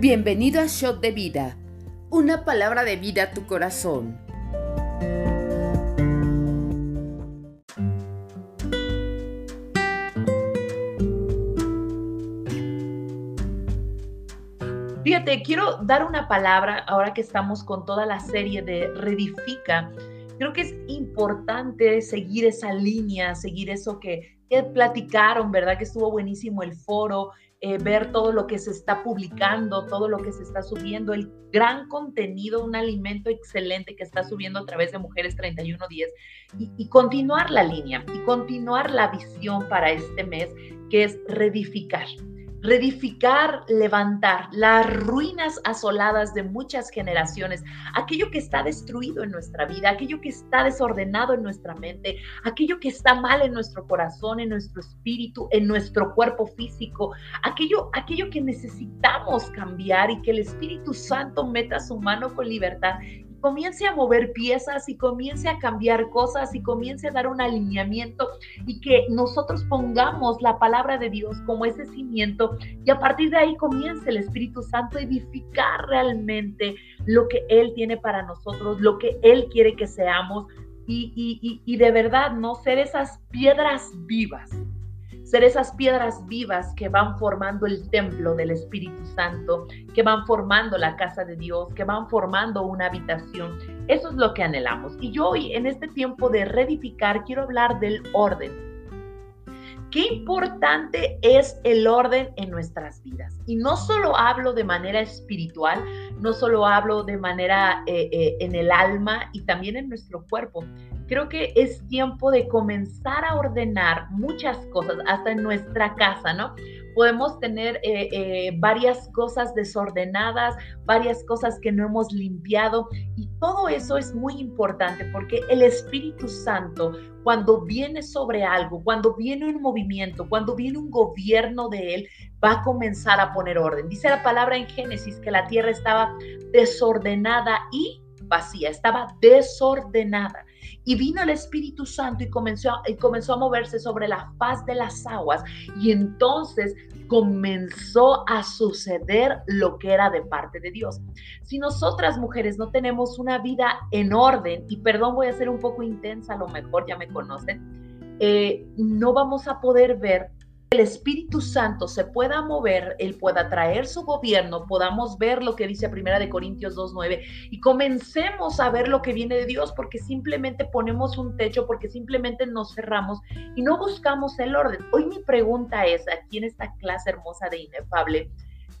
Bienvenido a Shot de Vida, una palabra de vida a tu corazón. Fíjate, quiero dar una palabra ahora que estamos con toda la serie de Redifica. Creo que es importante seguir esa línea, seguir eso que, que platicaron, ¿verdad? Que estuvo buenísimo el foro, eh, ver todo lo que se está publicando, todo lo que se está subiendo, el gran contenido, un alimento excelente que está subiendo a través de Mujeres 3110 y, y continuar la línea y continuar la visión para este mes que es reedificar reedificar, levantar las ruinas asoladas de muchas generaciones, aquello que está destruido en nuestra vida, aquello que está desordenado en nuestra mente, aquello que está mal en nuestro corazón, en nuestro espíritu, en nuestro cuerpo físico, aquello, aquello que necesitamos cambiar y que el Espíritu Santo meta su mano con libertad comience a mover piezas y comience a cambiar cosas y comience a dar un alineamiento y que nosotros pongamos la palabra de Dios como ese cimiento y a partir de ahí comience el Espíritu Santo a edificar realmente lo que Él tiene para nosotros, lo que Él quiere que seamos y, y, y de verdad no ser esas piedras vivas ser esas piedras vivas que van formando el templo del Espíritu Santo, que van formando la casa de Dios, que van formando una habitación. Eso es lo que anhelamos. Y yo hoy, en este tiempo de reedificar, quiero hablar del orden. Qué importante es el orden en nuestras vidas. Y no solo hablo de manera espiritual, no solo hablo de manera eh, eh, en el alma y también en nuestro cuerpo, creo que es tiempo de comenzar a ordenar muchas cosas, hasta en nuestra casa, ¿no? Podemos tener eh, eh, varias cosas desordenadas, varias cosas que no hemos limpiado y todo eso es muy importante porque el Espíritu Santo, cuando viene sobre algo, cuando viene un movimiento, cuando viene un gobierno de Él, va a comenzar a poner orden. Dice la palabra en Génesis que la tierra estaba desordenada y vacía, estaba desordenada. Y vino el Espíritu Santo y comenzó, y comenzó a moverse sobre la faz de las aguas. Y entonces comenzó a suceder lo que era de parte de Dios. Si nosotras mujeres no tenemos una vida en orden, y perdón, voy a ser un poco intensa, a lo mejor ya me conocen, eh, no vamos a poder ver el Espíritu Santo se pueda mover, Él pueda traer su gobierno, podamos ver lo que dice Primera de Corintios 2.9 y comencemos a ver lo que viene de Dios porque simplemente ponemos un techo, porque simplemente nos cerramos y no buscamos el orden. Hoy mi pregunta es, aquí en esta clase hermosa de Inefable,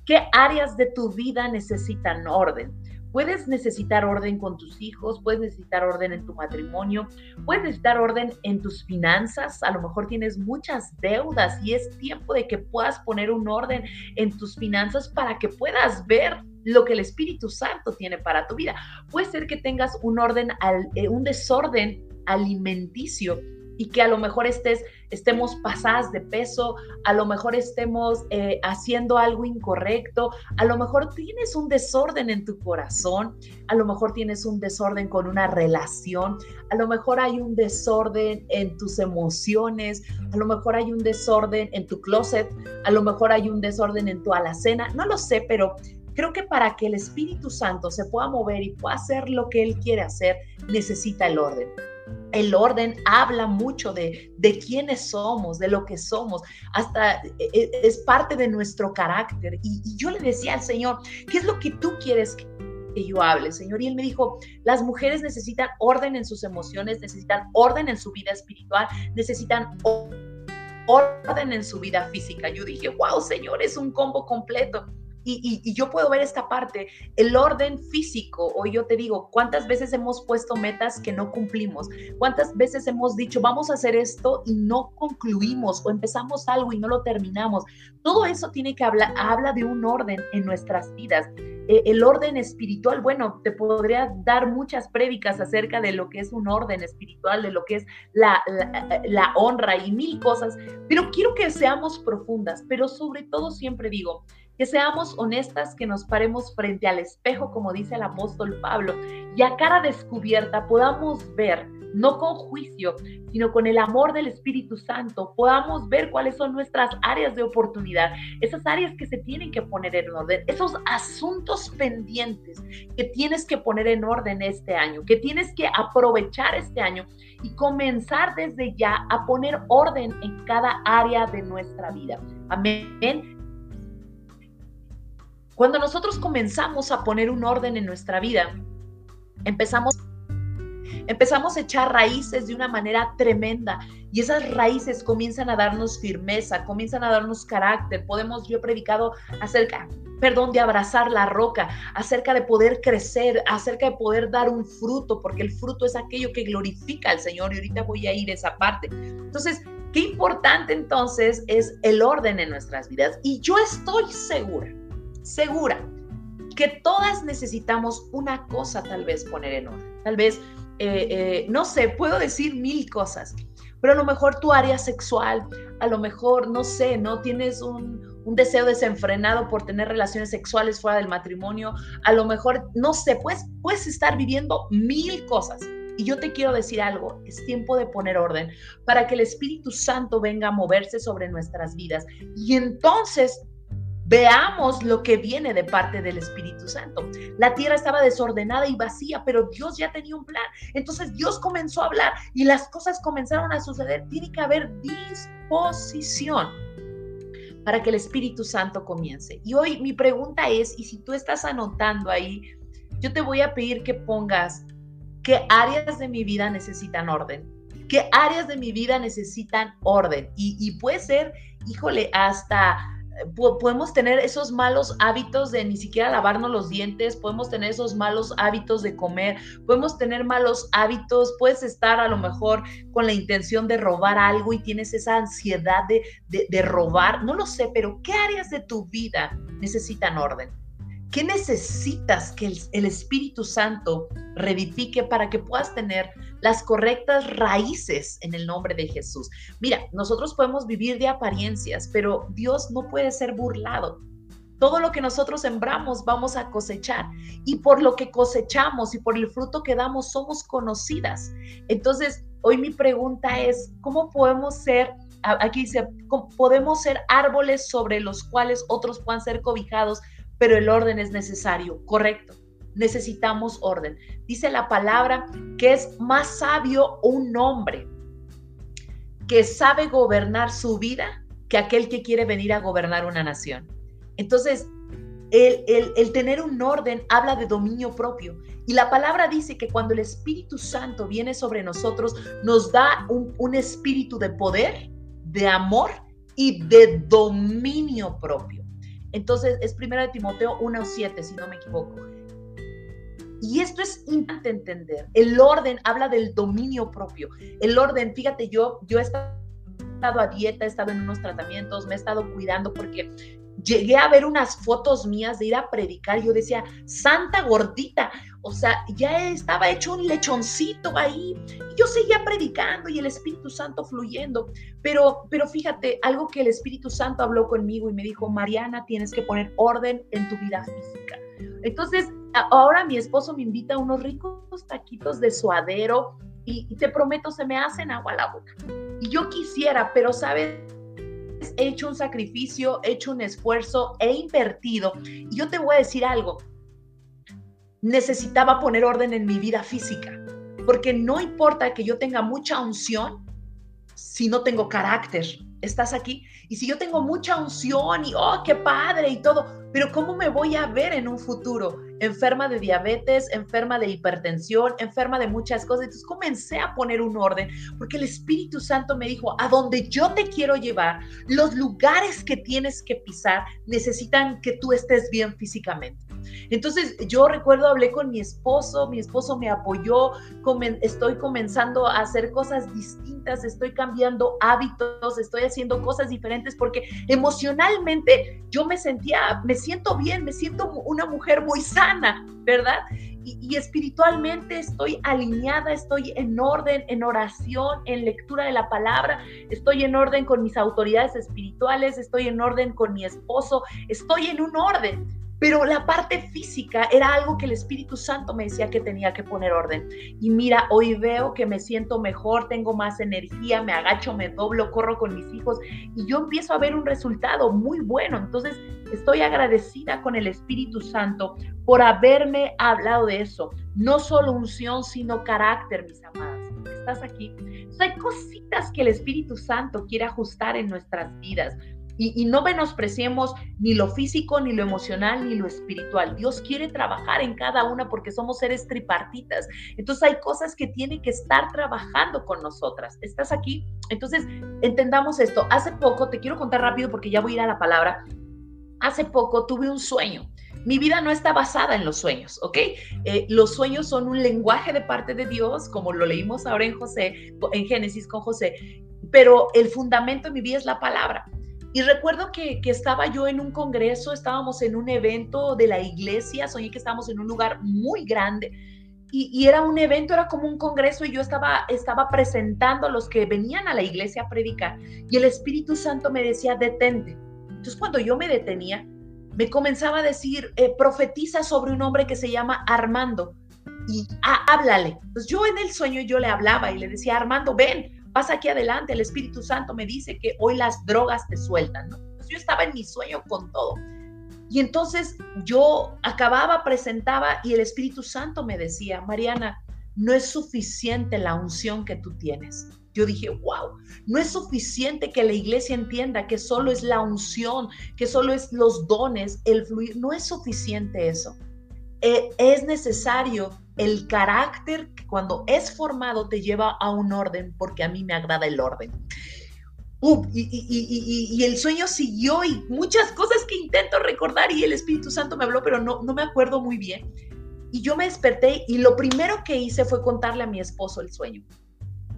¿qué áreas de tu vida necesitan orden? Puedes necesitar orden con tus hijos, puedes necesitar orden en tu matrimonio, puedes necesitar orden en tus finanzas, a lo mejor tienes muchas deudas y es tiempo de que puedas poner un orden en tus finanzas para que puedas ver lo que el Espíritu Santo tiene para tu vida. Puede ser que tengas un orden, eh, un desorden alimenticio y que a lo mejor estés, estemos pasadas de peso, a lo mejor estemos eh, haciendo algo incorrecto, a lo mejor tienes un desorden en tu corazón, a lo mejor tienes un desorden con una relación, a lo mejor hay un desorden en tus emociones, a lo mejor hay un desorden en tu closet, a lo mejor hay un desorden en tu alacena, no lo sé, pero creo que para que el Espíritu Santo se pueda mover y pueda hacer lo que Él quiere hacer, necesita el orden. El orden habla mucho de, de quiénes somos, de lo que somos, hasta e, e, es parte de nuestro carácter. Y, yo le decía al Señor, ¿qué es lo que tú quieres que que yo hable, Señor. Y él me dijo, las mujeres necesitan orden en sus emociones, necesitan orden en su vida espiritual, necesitan orden en su vida física. Yo dije, wow, Señor, es un combo completo. Y, yo puedo ver esta parte, el orden físico, o yo te digo, ¿cuántas veces hemos puesto metas que no cumplimos? ¿Cuántas veces hemos dicho, vamos a hacer esto y no concluimos o empezamos algo y no lo terminamos? Todo eso tiene que hablar, habla de un orden en nuestras vidas. E, el orden espiritual, bueno, te podría dar muchas prédicas acerca de lo que es un orden espiritual, de lo que es la, la honra y mil cosas, pero quiero que seamos profundas, pero sobre todo siempre digo, que seamos honestas, que nos paremos frente al espejo, como dice el apóstol Pablo, y a cara descubierta podamos ver no con juicio, sino con el amor del Espíritu Santo, podamos ver cuáles son nuestras áreas de oportunidad, esas áreas que se tienen que poner en orden, esos asuntos pendientes que tienes que poner en orden este año, que tienes que aprovechar este año y comenzar desde ya a poner orden en cada área de nuestra vida. Amén. Cuando nosotros comenzamos a poner un orden en nuestra vida, empezamos empezamos a echar raíces de una manera tremenda y esas raíces comienzan a darnos firmeza, comienzan a darnos carácter. Podemos, yo he predicado acerca, perdón, de abrazar la roca, acerca de poder crecer, acerca de poder dar un fruto, porque el fruto es aquello que glorifica al Señor y ahorita voy a ir a esa parte. Entonces, qué importante entonces es el orden en nuestras vidas y yo estoy segura, segura que todas necesitamos una cosa tal vez poner en orden. Tal vez eh, eh, no sé, puedo decir mil cosas, pero a lo mejor tu área sexual, a lo mejor, no sé, no tienes un, deseo desenfrenado por tener relaciones sexuales fuera del matrimonio, a lo mejor, no sé, pues, puedes estar viviendo mil cosas. Y yo te quiero decir algo, es tiempo de poner orden para que el Espíritu Santo venga a moverse sobre nuestras vidas. Y entonces veamos lo que viene de parte del Espíritu Santo. La tierra estaba desordenada y vacía, pero Dios ya tenía un plan. Entonces Dios comenzó a hablar y las cosas comenzaron a suceder. Tiene que haber disposición para que el Espíritu Santo comience. Y hoy mi pregunta es, y si tú estás anotando ahí, yo te voy a pedir que pongas qué áreas de mi vida necesitan orden. ¿Qué áreas de mi vida necesitan orden? Y, puede ser, híjole, hasta podemos tener esos malos hábitos de ni siquiera lavarnos los dientes, podemos tener esos malos hábitos de comer, podemos tener malos hábitos, puedes estar a lo mejor con la intención de robar algo y tienes esa ansiedad de, de robar, no lo sé, pero ¿qué áreas de tu vida necesitan orden? ¿Qué necesitas que el, Espíritu Santo reedifique para que puedas tener las correctas raíces en el nombre de Jesús? Mira, nosotros podemos vivir de apariencias, pero Dios no puede ser burlado. Todo lo que nosotros sembramos vamos a cosechar y por lo que cosechamos y por el fruto que damos somos conocidas. Entonces, hoy mi pregunta es, ¿cómo podemos ser aquí dice, podemos ser árboles sobre los cuales otros puedan ser cobijados pero el orden es necesario, correcto. Necesitamos orden. Dice la palabra que es más sabio un hombre que sabe gobernar su vida que aquel que quiere venir a gobernar una nación. Entonces, el, tener un orden habla de dominio propio. Y la palabra dice que cuando el Espíritu Santo viene sobre nosotros, nos da un, un espíritu de poder, de amor y de dominio propio. Entonces es primera de Timoteo 1.7, si no me equivoco. Y esto es importante entender. El orden habla del dominio propio. El orden, fíjate, yo, yo he estado a dieta, he estado en unos tratamientos, me he estado cuidando porque llegué a ver unas fotos mías de ir a predicar. Yo decía, santa gordita. O sea, ya estaba hecho un lechoncito ahí. Yo seguía predicando y el Espíritu Santo fluyendo. Pero, pero fíjate, algo que el Espíritu Santo habló conmigo y me dijo, Mariana, tienes que poner orden en tu vida física. Entonces, ahora mi esposo me invita a unos ricos taquitos de suadero y, te prometo, se me hacen agua la boca. Y yo quisiera, pero sabes he hecho un sacrificio, he hecho un esfuerzo, he invertido. Y yo te voy a decir algo, necesitaba poner orden en mi vida física, porque no importa que yo tenga mucha unción si no tengo carácter. ¿Estás aquí? Y si yo tengo mucha unción y, oh, qué padre y todo, pero ¿cómo me voy a ver en un futuro? Enferma de diabetes, enferma de hipertensión, enferma de muchas cosas. Entonces comencé a poner un orden porque el Espíritu Santo me dijo, a donde yo te quiero llevar, los lugares que tienes que pisar necesitan que tú estés bien físicamente. Entonces yo recuerdo, hablé con mi esposo, mi esposo me apoyó, estoy comenzando a hacer cosas distintas, estoy cambiando hábitos, estoy haciendo cosas diferentes porque emocionalmente yo me sentía, me siento bien, me siento una mujer muy sana, ¿verdad? Y, espiritualmente estoy alineada, estoy en orden, en oración, en lectura de la palabra, estoy en orden con mis autoridades espirituales, estoy en orden con mi esposo, estoy en un orden. Pero la parte física era algo que el Espíritu Santo me decía que tenía que poner orden. Y mira, hoy veo que me siento mejor, tengo más energía, me agacho, me doblo, corro con mis hijos y yo empiezo a ver un resultado muy bueno. Entonces, estoy agradecida con el Espíritu Santo por haberme hablado de eso. No solo unción, sino carácter, mis amadas. ¿Estás aquí? hay cositas que el Espíritu Santo quiere ajustar en nuestras vidas. Y, no menospreciemos ni lo físico, ni lo emocional, ni lo espiritual. Dios quiere trabajar en cada una porque somos seres tripartitas. Entonces hay cosas que tiene que estar trabajando con nosotras. ¿Estás aquí? Entonces, entendamos esto. Hace poco, te quiero contar rápido porque ya voy a ir a la palabra. Hace poco tuve un sueño. Mi vida no está basada en los sueños, ¿ok? Eh, los sueños son un lenguaje de parte de Dios, como lo leímos ahora en José, en Génesis con José, pero el fundamento de mi vida es la palabra. Y recuerdo que, estaba yo en un congreso, estábamos en un evento de la iglesia, soñé que estábamos en un lugar muy grande. Y, era un evento, era como un congreso y yo estaba, estaba presentando a los que venían a la iglesia a predicar y el Espíritu Santo me decía, detente. Entonces cuando yo me detenía, me comenzaba a decir, eh, profetiza sobre un hombre que se llama Armando y háblale. Entonces yo en el sueño yo le hablaba y le decía, Armando, ven, pasa aquí adelante, el Espíritu Santo me dice que hoy las drogas te sueltan, ¿no? yo estaba en mi sueño con todo. Y entonces yo acababa, presentaba y el Espíritu Santo me decía, Mariana, no es suficiente la unción que tú tienes. Yo dije, wow, no es suficiente que la iglesia entienda que solo es la unción, que solo es los dones, el fluir. No es suficiente eso. Eh, es necesario el carácter que cuando es formado te lleva a un orden, porque a mí me agrada el orden. y, el sueño siguió y muchas cosas que intento recordar y el Espíritu Santo me habló, pero no, no me acuerdo muy bien. Y yo me desperté y lo primero que hice fue contarle a mi esposo el sueño.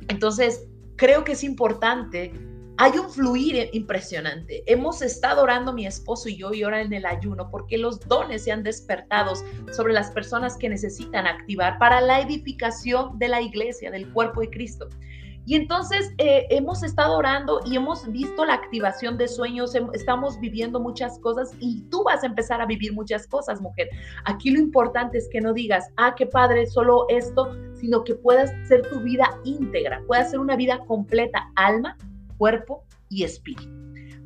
Entonces, creo que es importante hay un fluir impresionante. Hemos estado orando mi esposo y yo y ahora en el ayuno porque los dones se han despertado sobre las personas que necesitan activar para la edificación de la iglesia, del cuerpo de Cristo. Y entonces eh, hemos estado orando y hemos visto la activación de sueños, estamos viviendo muchas cosas y tú vas a empezar a vivir muchas cosas, mujer. Aquí lo importante es que no digas, ah, qué padre, solo esto, sino que puedas ser tu vida íntegra, puedas ser una vida completa, alma, cuerpo y espíritu.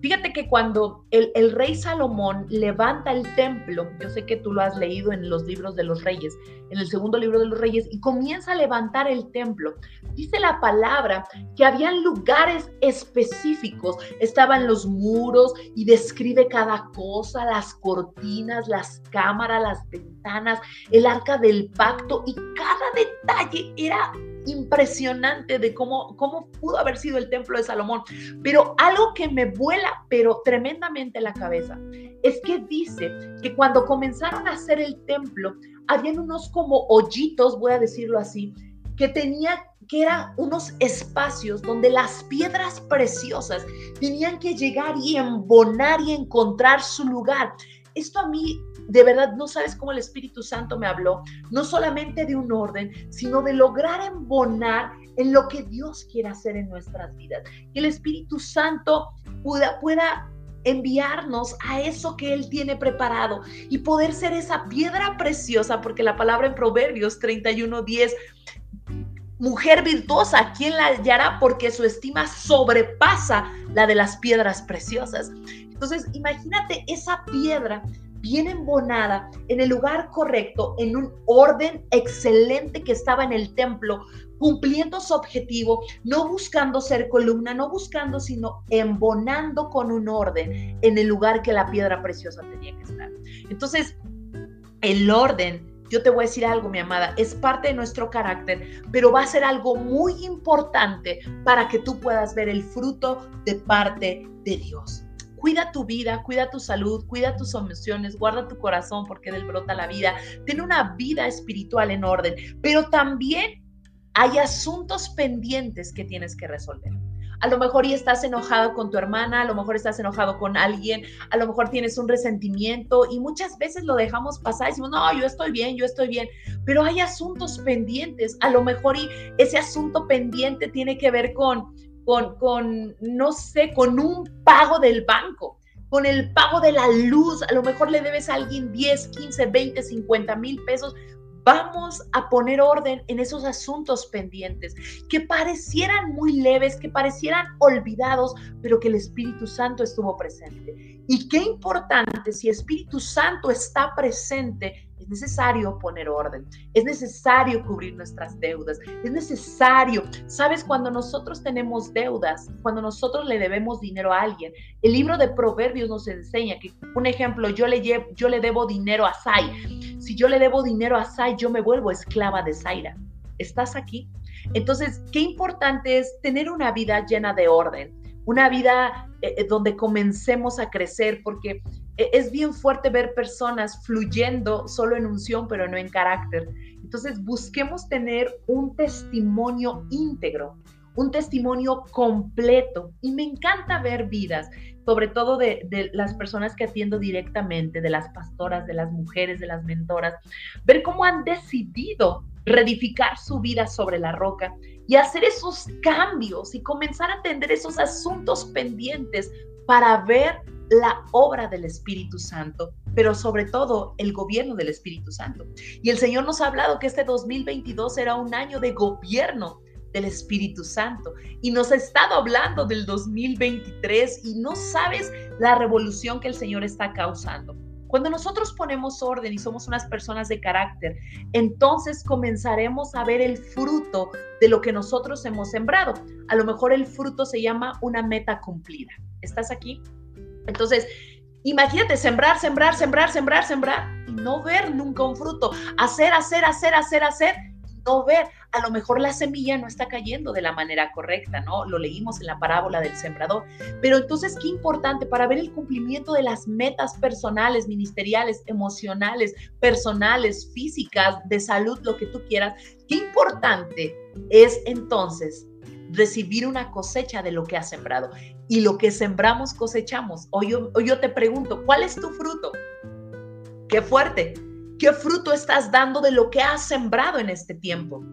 Fíjate que cuando el, rey Salomón levanta el templo, yo sé que tú lo has leído en los libros de los reyes, en el segundo libro de los reyes, y comienza a levantar el templo, dice la palabra que habían lugares específicos, estaban los muros y describe cada cosa, las cortinas, las cámaras, las ventanas, el arca del pacto, y cada detalle era impresionante de cómo, cómo pudo haber sido el templo de Salomón. Pero algo que me vuela, pero tremendamente la cabeza, es que dice que cuando comenzaron a hacer el templo, habían unos como hoyitos, voy a decirlo así, que tenía que eran unos espacios donde las piedras preciosas tenían que llegar y embonar y encontrar su lugar. Esto a mí de verdad no sabes cómo el Espíritu Santo me habló, no solamente de un orden, sino de lograr embonar en lo que Dios quiere hacer en nuestras vidas. Que el Espíritu Santo pueda, pueda enviarnos a eso que Él tiene preparado y poder ser esa piedra preciosa, porque la palabra en Proverbios 31, 10 mujer virtuosa, ¿quién la hallará? Porque su estima sobrepasa la de las piedras preciosas. Entonces, imagínate esa piedra bien embonada, en el lugar correcto, en un orden excelente que estaba en el templo, cumpliendo su objetivo, no buscando ser columna, no buscando, sino embonando con un orden en el lugar que la piedra preciosa tenía que estar. Entonces, el orden yo te voy a decir algo, mi amada, es parte de nuestro carácter, pero va a ser algo muy importante para que tú puedas ver el fruto de parte de Dios. Cuida tu vida, cuida tu salud, cuida tus emociones, guarda tu corazón porque del brota la vida. Ten una vida espiritual en orden, pero también hay asuntos pendientes que tienes que resolver. A lo mejor y estás enojado con tu hermana, a lo mejor estás enojado con alguien, a lo mejor tienes un resentimiento y muchas veces lo dejamos pasar y decimos, no, yo estoy bien, yo estoy bien, pero hay asuntos pendientes. A lo mejor y ese asunto pendiente tiene que ver con con, con, no sé, con un pago del banco. con el pago de la luz, a lo mejor le debes a alguien 10, 15, 20, 50 mil pesos. Vamos a poner orden en esos asuntos pendientes que parecieran muy leves, que parecieran olvidados, pero que el Espíritu Santo estuvo presente. Y qué importante, si Espíritu Santo está presente, es necesario poner orden, es necesario cubrir nuestras deudas, es necesario, sabes, cuando nosotros tenemos deudas, cuando nosotros le debemos dinero a alguien, el libro de Proverbios nos enseña que, un ejemplo, yo le, llevo, yo le debo dinero a Sai, si yo le debo dinero a Sai, yo me vuelvo esclava de Zaira. ¿Estás aquí? Entonces, qué importante es tener una vida llena de orden, una vida eh, eh, donde comencemos a crecer, porque es bien fuerte ver personas fluyendo solo en unción, pero no en carácter. Entonces, busquemos tener un testimonio íntegro, un testimonio completo. Y me encanta ver vidas, sobre todo de, de, las personas que atiendo directamente, de las pastoras, de las mujeres, de las mentoras, ver cómo han decidido reedificar su vida sobre la roca y hacer esos cambios y comenzar a atender esos asuntos pendientes para ver la obra del Espíritu Santo, pero sobre todo el gobierno del Espíritu Santo. Y el Señor nos ha hablado que este 2022 era un año de gobierno del Espíritu Santo y nos ha estado hablando del 2023 y no sabes la revolución que el Señor está causando. Cuando nosotros ponemos orden y somos unas personas de carácter, entonces comenzaremos a ver el fruto de lo que nosotros hemos sembrado. A lo mejor el fruto se llama una meta cumplida. ¿Estás aquí? Entonces, imagínate sembrar, sembrar, sembrar, sembrar, sembrar y no ver nunca un fruto. Hacer, hacer, hacer, hacer, hacer y no ver. A lo mejor la semilla no está cayendo de la manera correcta, ¿no? Lo leímos en la parábola del sembrador. Pero entonces, qué importante para ver el cumplimiento de las metas personales, ministeriales, emocionales, personales, físicas, de salud, lo que tú quieras. Qué importante es entonces recibir una cosecha de lo que has sembrado. Y lo que sembramos cosechamos. Hoy yo, yo te pregunto, ¿cuál es tu fruto? Qué fuerte. ¿Qué fruto estás dando de lo que has sembrado en este tiempo?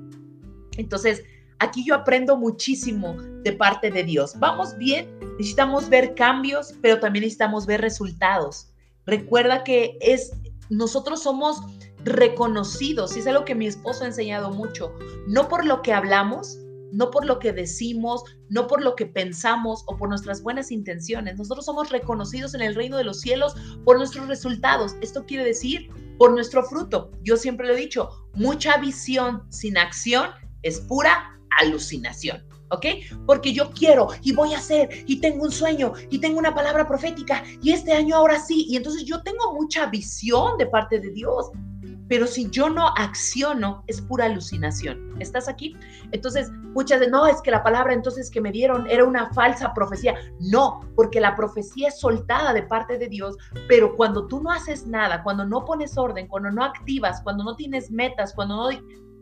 Entonces, aquí yo aprendo muchísimo de parte de Dios. Vamos bien, necesitamos ver cambios, pero también necesitamos ver resultados. Recuerda que es nosotros somos reconocidos, y es algo que mi esposo ha enseñado mucho, no por lo que hablamos, no por lo que decimos, no por lo que pensamos o por nuestras buenas intenciones. Nosotros somos reconocidos en el reino de los cielos por nuestros resultados. Esto quiere decir por nuestro fruto. Yo siempre lo he dicho, mucha visión sin acción es pura alucinación. ¿ok? Porque yo quiero y voy a hacer y tengo un sueño y tengo una palabra profética y este año ahora sí. Y entonces yo tengo mucha visión de parte de Dios, pero si yo no acciono, es pura alucinación. ¿Estás aquí? Entonces, muchas de, no, es que la palabra entonces que me dieron era una falsa profecía. No, porque la profecía es soltada de parte de Dios, pero cuando tú no haces nada, cuando no pones orden, cuando no activas, cuando no tienes metas, cuando no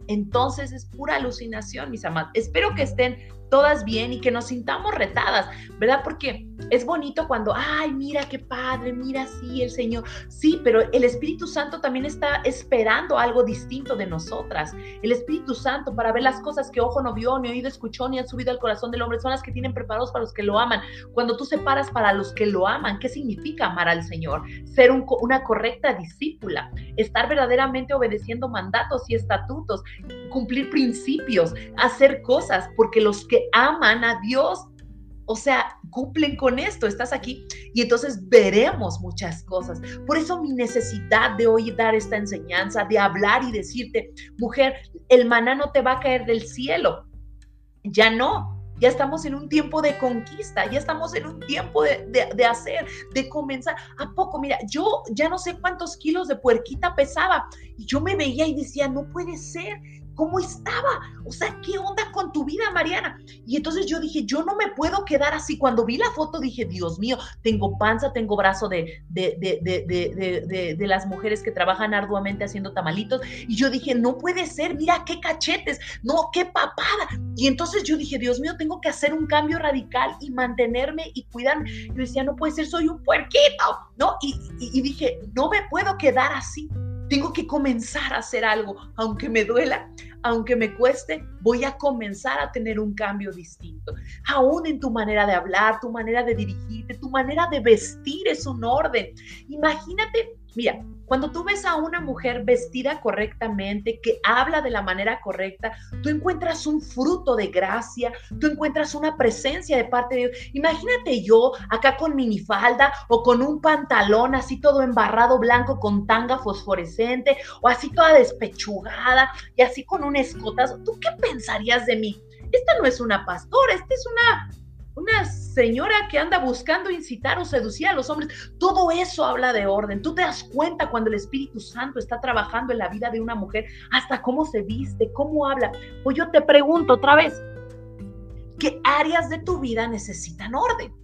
entonces es pura alucinación, mis amados. Espero que estén todas bien y que nos sintamos retadas, ¿verdad? Porque es bonito cuando, ay, mira qué padre, mira, sí, el Señor. Sí, pero el Espíritu Santo también está esperando algo distinto de nosotras. El Espíritu Santo para ver las cosas que ojo no vio, ni oído escuchó, ni han subido al corazón del hombre, son las que tienen preparados para los que lo aman. Cuando tú separas para los que lo aman, ¿qué significa amar al Señor? Ser una correcta discípula, estar verdaderamente obedeciendo mandatos y estatutos, cumplir principios, hacer cosas, porque los que aman a Dios o sea, cumplen con esto, estás aquí y entonces veremos muchas cosas. Por eso mi necesidad de hoy dar esta enseñanza, de hablar y decirte, mujer, el maná no te va a caer del cielo. Ya no, ya estamos en un tiempo de conquista, ya estamos en un tiempo de, de, hacer, de comenzar. ¿A poco? Mira, yo ya no sé cuántos kilos de puerquita pesaba y yo me veía y decía, no puede ser, cómo estaba. O sea, ¿qué onda con tu vida, Mariana? Y entonces yo dije, yo no me puedo quedar así. Cuando vi la foto dije, Dios mío, tengo panza, tengo brazo de, de, de, de, las mujeres que trabajan arduamente haciendo tamalitos. Y yo dije, no puede ser, mira qué cachetes, no, qué papada. Y entonces yo dije, Dios mío, tengo que hacer un cambio radical y mantenerme y cuidarme. Yo decía, no puede ser, soy un puerquito, ¿no? y, y dije, no me puedo quedar así. Tengo que comenzar a hacer algo, aunque me duela, aunque me cueste, voy a comenzar a tener un cambio distinto. Aún en tu manera de hablar, tu manera de dirigirte, tu manera de vestir es un orden. Imagínate, mira, cuando tú ves a una mujer vestida correctamente, que habla de la manera correcta, tú encuentras un fruto de gracia, tú encuentras una presencia de parte de Dios. Imagínate yo acá con minifalda o con un pantalón así todo embarrado blanco con tanga fosforescente o así toda despechugada y así con un escotazo. ¿Tú qué pensarías de mí? Esta no es una pastora, esta es una una señora que anda buscando incitar o seducir a los hombres. Todo eso habla de orden. Tú te das cuenta cuando el Espíritu Santo está trabajando en la vida de una mujer, hasta cómo se viste, cómo habla. Pues yo te pregunto otra vez, ¿qué áreas de tu vida necesitan orden?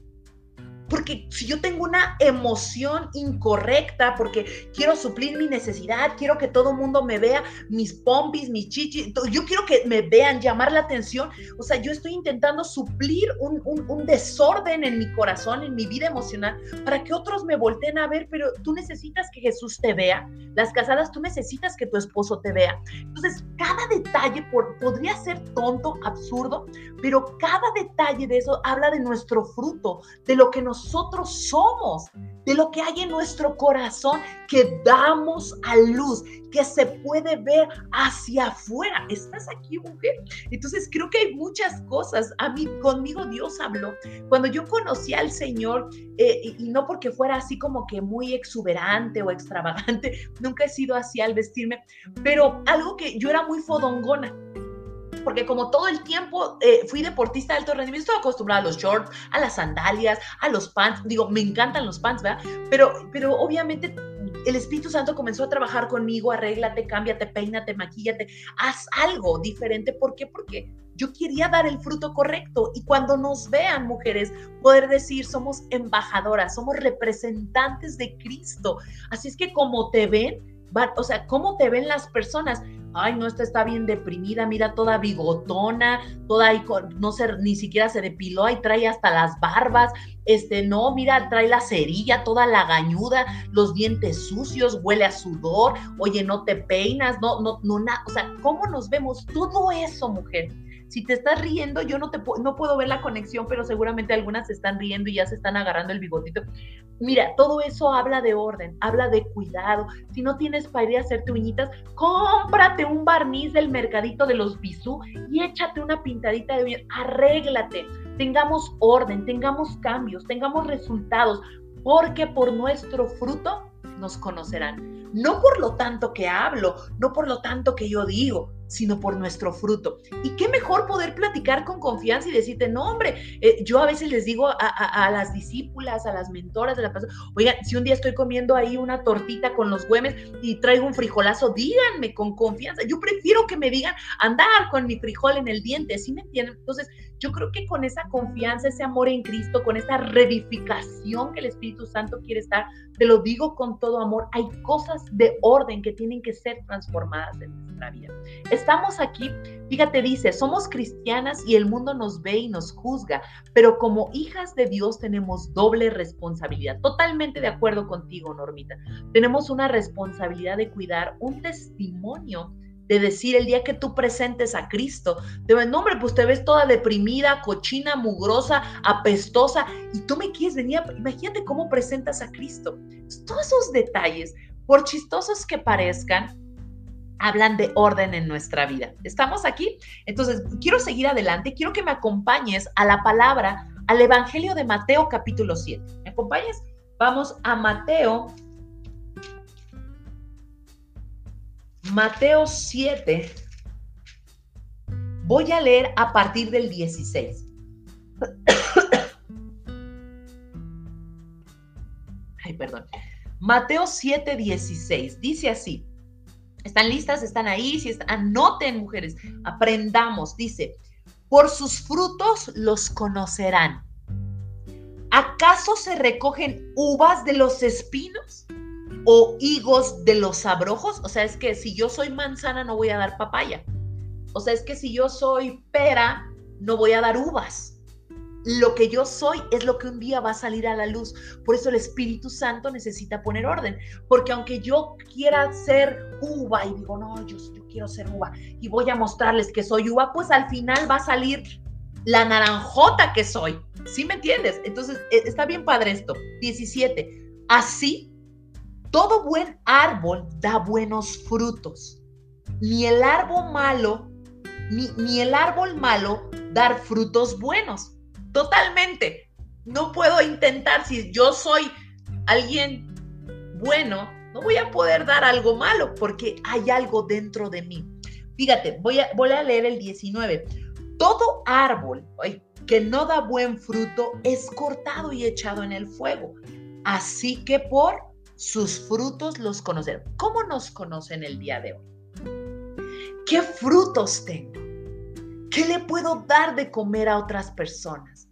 Porque si yo tengo una emoción incorrecta, porque quiero suplir mi necesidad, quiero que todo mundo me vea, mis pompis, mis chichis, yo quiero que me vean, llamar la atención. O sea, yo estoy intentando suplir un, un, desorden en mi corazón, en mi vida emocional, para que otros me volteen a ver, pero tú necesitas que Jesús te vea. Las casadas, tú necesitas que tu esposo te vea. Entonces, cada detalle por, podría ser tonto, absurdo, pero cada detalle de eso habla de nuestro fruto, de lo que nos nosotros somos, de lo que hay en nuestro corazón que damos a luz, que se puede ver hacia afuera. ¿Estás aquí, mujer? Entonces creo que hay muchas cosas. A mí, conmigo Dios habló. Cuando yo conocí al Señor, eh, y, no porque fuera así como que muy exuberante o extravagante, nunca he sido así al vestirme, pero algo que yo era muy fodongona porque como todo el tiempo eh, fui deportista de alto rendimiento, estoy acostumbrada a los shorts, a las sandalias, a los pants. Digo, me encantan los pants, ¿verdad? Pero, pero obviamente el Espíritu Santo comenzó a trabajar conmigo, arréglate, cámbiate, peínate, maquíllate, haz algo diferente. ¿Por qué? Porque yo quería dar el fruto correcto y cuando nos vean mujeres, poder decir, somos embajadoras, somos representantes de Cristo. Así es que como te ven, o sea, ¿cómo te ven las personas? Ay, no, esta está bien deprimida, mira, toda bigotona, toda ahí, no sé, ni siquiera se depiló, ahí trae hasta las barbas, este, no, mira, trae la cerilla, toda la gañuda, los dientes sucios, huele a sudor, oye, no te peinas, no, no, no, nada, o sea, ¿cómo nos vemos? Todo eso, mujer si te estás riendo, yo no, te no puedo ver la conexión, pero seguramente algunas se están riendo y ya se están agarrando el bigotito. Mira, todo eso habla de orden, habla de cuidado. Si no tienes para ir a hacerte uñitas, cómprate un barniz del mercadito de los bisú y échate una pintadita de uñas. Arréglate, tengamos orden, tengamos cambios, tengamos resultados, porque por nuestro fruto nos conocerán. No por lo tanto que hablo, no por lo tanto que yo digo, sino por nuestro fruto. Y qué mejor poder platicar con confianza y decirte, no, hombre, eh, yo a veces les digo a, las discípulas, a las mentoras de la casa, oigan, si un día estoy comiendo ahí una tortita con los güemes y traigo un frijolazo, díganme con confianza. Yo prefiero que me digan andar con mi frijol en el diente, ¿sí me entienden? Entonces, yo creo que con esa confianza, ese amor en Cristo, con esa reedificación que el Espíritu Santo quiere estar, te lo digo con todo amor, hay cosas de orden que tienen que ser transformadas en nuestra vida. Estamos aquí, fíjate, dice, somos cristianas y el mundo nos ve y nos juzga, pero como hijas de Dios tenemos doble responsabilidad. Totalmente de acuerdo contigo, Normita. Tenemos una responsabilidad de cuidar un testimonio de decir el día que tú presentes a Cristo, de nombre, pues te ves toda deprimida, cochina, mugrosa, apestosa, y tú me quieres venir, imagínate cómo presentas a Cristo. Todos esos detalles, por chistosos que parezcan, hablan de orden en nuestra vida. ¿Estamos aquí? Entonces, quiero seguir adelante, quiero que me acompañes a la palabra, al Evangelio de Mateo capítulo 7. ¿Me acompañas? Vamos a Mateo. Mateo 7. Voy a leer a partir del 16. Ay, perdón. Mateo 7, 16. Dice así. ¿Están listas? ¿Están ahí? Si están, anoten, mujeres, aprendamos. Dice, por sus frutos los conocerán. ¿Acaso se recogen uvas de los espinos o higos de los abrojos? O sea, es que si yo soy manzana no voy a dar papaya. O sea, es que si yo soy pera no voy a dar uvas. lo que yo soy es lo que un día va a salir a la luz. Por eso el Espíritu Santo necesita poner orden. Porque aunque yo quiera ser uva y digo, no, yo, yo quiero ser uva y voy a mostrarles que soy uva, pues al final va a salir la naranjota que soy. ¿Sí me entiendes? Entonces, e, está bien padre esto. 17. Así, todo buen árbol da buenos frutos. Ni el árbol malo, ni, el árbol malo dar frutos buenos Totalmente. No puedo intentar, si yo soy alguien bueno, no voy a poder dar algo malo porque hay algo dentro de mí. Fíjate, voy a, voy a leer el 19. Todo árbol que no da buen fruto es cortado y echado en el fuego. Así que por sus frutos los conocerán. ¿Cómo nos conocen el día de hoy? ¿Qué frutos tengo? ¿Qué le puedo dar de comer a otras personas?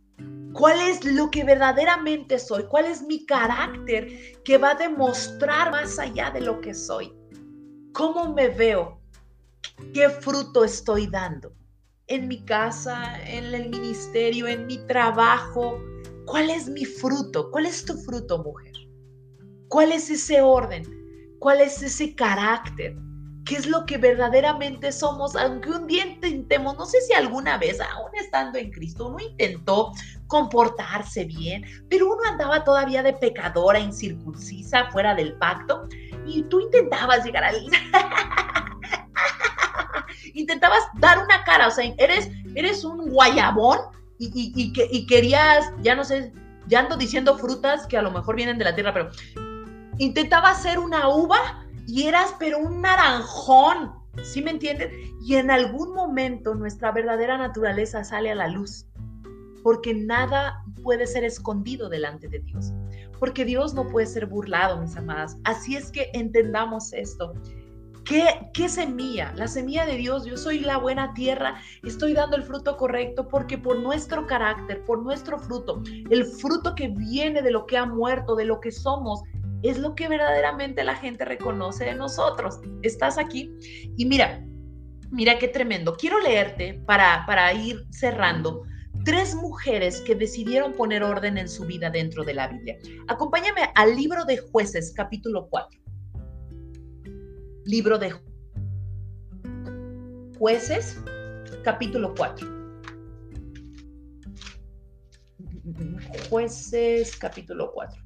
¿Cuál es lo que verdaderamente soy? ¿Cuál es mi carácter que va a demostrar más allá de lo que soy? ¿Cómo me veo? ¿Qué fruto estoy dando? En mi casa, en el ministerio, en mi trabajo. ¿Cuál es mi fruto? ¿Cuál es tu fruto, mujer? ¿Cuál es ese orden? ¿Cuál es ese carácter? qué es lo que verdaderamente somos, aunque un día intentemos, no sé si alguna vez, aún estando en Cristo, uno intentó comportarse bien, pero uno andaba todavía de pecadora, incircuncisa, fuera del pacto, y tú intentabas llegar al... intentabas dar una cara, o sea, eres, eres un guayabón y, y, y querías, ya no sé, ya ando diciendo frutas que a lo mejor vienen de la tierra, pero intentaba ser una uva y eras pero un naranjón, ¿sí me entienden? Y en algún momento nuestra verdadera naturaleza sale a la luz, porque nada puede ser escondido delante de Dios, porque Dios no puede ser burlado, mis amadas. Así es que entendamos esto. ¿Qué, ¿Qué, semilla? La semilla de Dios, yo soy la buena tierra, estoy dando el fruto correcto porque por nuestro carácter, por nuestro fruto, el fruto que viene de lo que ha muerto, de lo que somos, es lo que verdaderamente la gente reconoce de nosotros. Estás aquí y mira, mira qué tremendo. Quiero leerte para, para ir cerrando tres mujeres que decidieron poner orden en su vida dentro de la Biblia. Acompáñame al libro de jueces, capítulo 4. Libro de jueces, capítulo 4. Jueces, capítulo 4.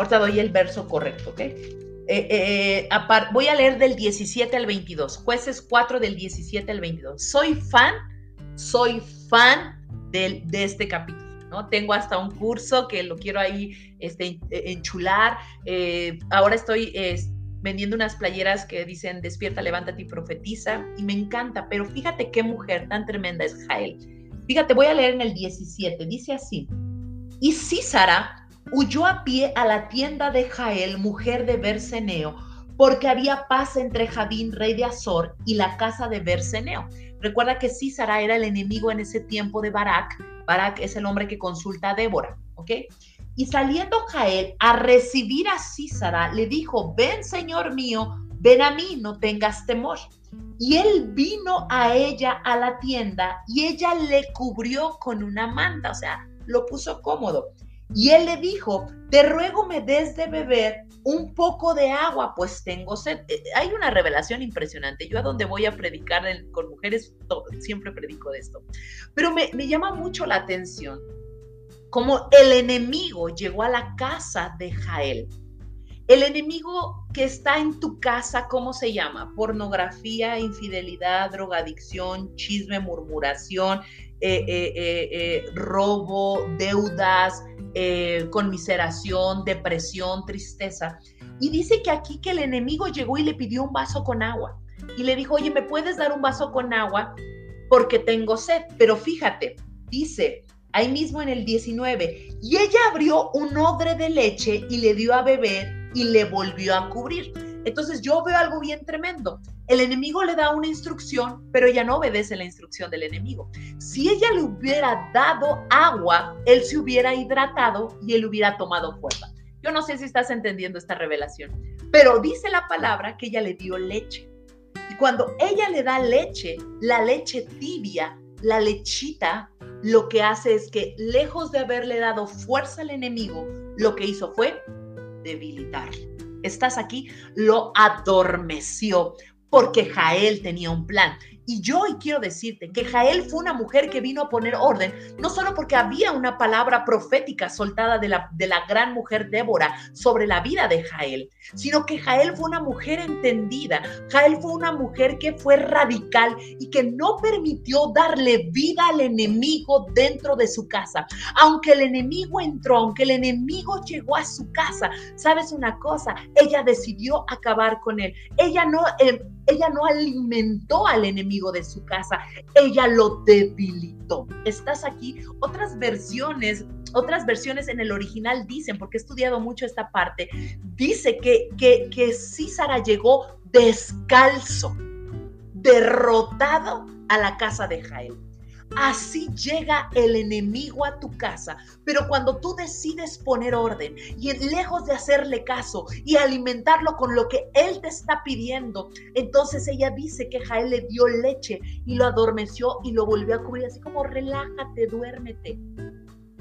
Ahorita doy el verso correcto, ¿ok? Eh, eh, voy a leer del 17 al 22, jueces 4 del 17 al 22. Soy fan, soy fan de este capítulo. ¿no? Tengo hasta un curso que lo quiero ahí este, enchular. Eh, ahora estoy vendiendo unas playeras que dicen despierta, levántate y profetiza. Y me encanta, pero fíjate qué mujer tan tremenda es Jael. Fíjate, voy a leer en el 17. Dice así. Y Císara huyó a pie a la tienda de Jael, mujer de Berseneo, porque había paz entre Jabín, rey de Azor, y la casa de Berseneo. Recuerda que Císara era el enemigo en ese tiempo de Barak. Barak es el hombre que consulta a Débora, ¿ok? Y saliendo Jael a recibir a Císara, le dijo, ven, señor mío, ven a mí, no tengas temor. Y él vino a ella a la tienda y ella le cubrió con una manta, o sea, lo puso cómodo. Y él le dijo, te ruego me des de beber un poco de agua, pues tengo sed. Eh, hay una revelación impresionante. Yo a donde voy a predicar con mujeres, siempre predico de esto. Pero me, me llama mucho la atención como el enemigo llegó a la casa de Jael. El enemigo que está en tu casa, ¿cómo se llama? Pornografía, infidelidad, drogadicción, chisme, murmuración, eh, eh, eh, robo, deudas, conmiseración, depresión, tristeza. Y dice que aquí que el enemigo llegó y le pidió un vaso con agua. Y le dijo, oye, ¿me puedes dar un vaso con agua? Porque tengo sed. Pero fíjate, dice ahí mismo en el 19, y ella abrió un odre de leche y le dio a beber y le volvió a cubrir. Entonces yo veo algo bien tremendo. El enemigo le da una instrucción, pero ella no obedece la instrucción del enemigo. Si ella le hubiera dado agua, él se hubiera hidratado y él hubiera tomado fuerza. Yo no sé si estás entendiendo esta revelación, pero dice la palabra que ella le dio leche. Y cuando ella le da leche, la leche tibia, la lechita, lo que hace es que lejos de haberle dado fuerza al enemigo, lo que hizo fue debilitarlo. Estás aquí, lo adormeció porque Jael tenía un plan. Y yo hoy quiero decirte que Jael fue una mujer que vino a poner orden, no solo porque había una palabra profética soltada de la, de la gran mujer Débora sobre la vida de Jael, sino que Jael fue una mujer entendida. Jael fue una mujer que fue radical y que no permitió darle vida al enemigo dentro de su casa. Aunque el enemigo entró, aunque el enemigo llegó a su casa, ¿sabes una cosa? Ella decidió acabar con él. Ella no, ella no alimentó al enemigo de su casa, ella lo debilitó. Estás aquí, otras versiones, otras versiones en el original dicen, porque he estudiado mucho esta parte, dice que, que, que llegó descalzo, derrotado a la casa de Jael. Así llega el enemigo a tu casa. Pero cuando tú decides poner orden y lejos de hacerle caso y alimentarlo con lo que él te está pidiendo, entonces ella dice que Jael le dio leche y lo adormeció y lo volvió a cubrir así como relájate, duérmete.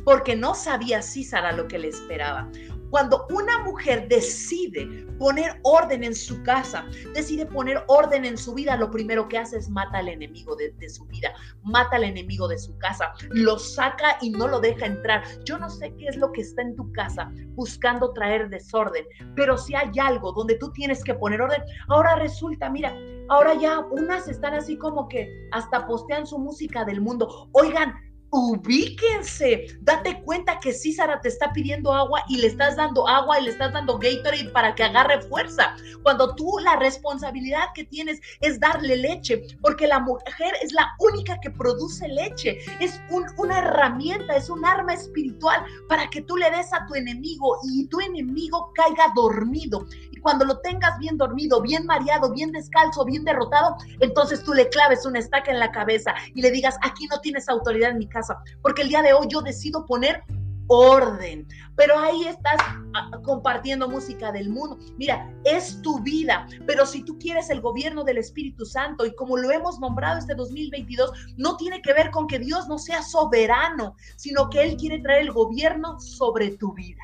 Porque no sabía Císara lo que le esperaba. Cuando una mujer decide poner orden en su casa, decide poner orden en su vida, lo primero que hace es mata al enemigo de, su vida, mata al enemigo de su casa, lo saca y no lo deja entrar. Yo no sé qué es lo que está en tu casa buscando traer desorden, pero si hay algo donde tú tienes que poner orden, ahora resulta, mira, ahora ya unas están así como que hasta postean su música del mundo. Oigan, ubíquense, date cuenta que Císara te está pidiendo agua y le estás dando agua y le estás dando Gatorade para que agarre fuerza. Cuando tú la responsabilidad que tienes es darle leche, porque la mujer es la única que produce leche, es una herramienta, es un arma espiritual para que tú le des a tu enemigo y tu enemigo caiga dormido. Y cuando lo tengas bien dormido, bien mareado, bien descalzo, bien derrotado, entonces tú le claves una estaca en la cabeza y le digas, aquí no tienes autoridad en mi casa porque el día de hoy yo decido poner orden. Pero ahí estás ah, compartiendo música del mundo. Mira, es tu vida, pero si tú quieres el gobierno del Espíritu Santo y como lo hemos nombrado este 2022, no tiene que ver con que Dios no sea soberano, sino que Él quiere traer el gobierno sobre tu vida.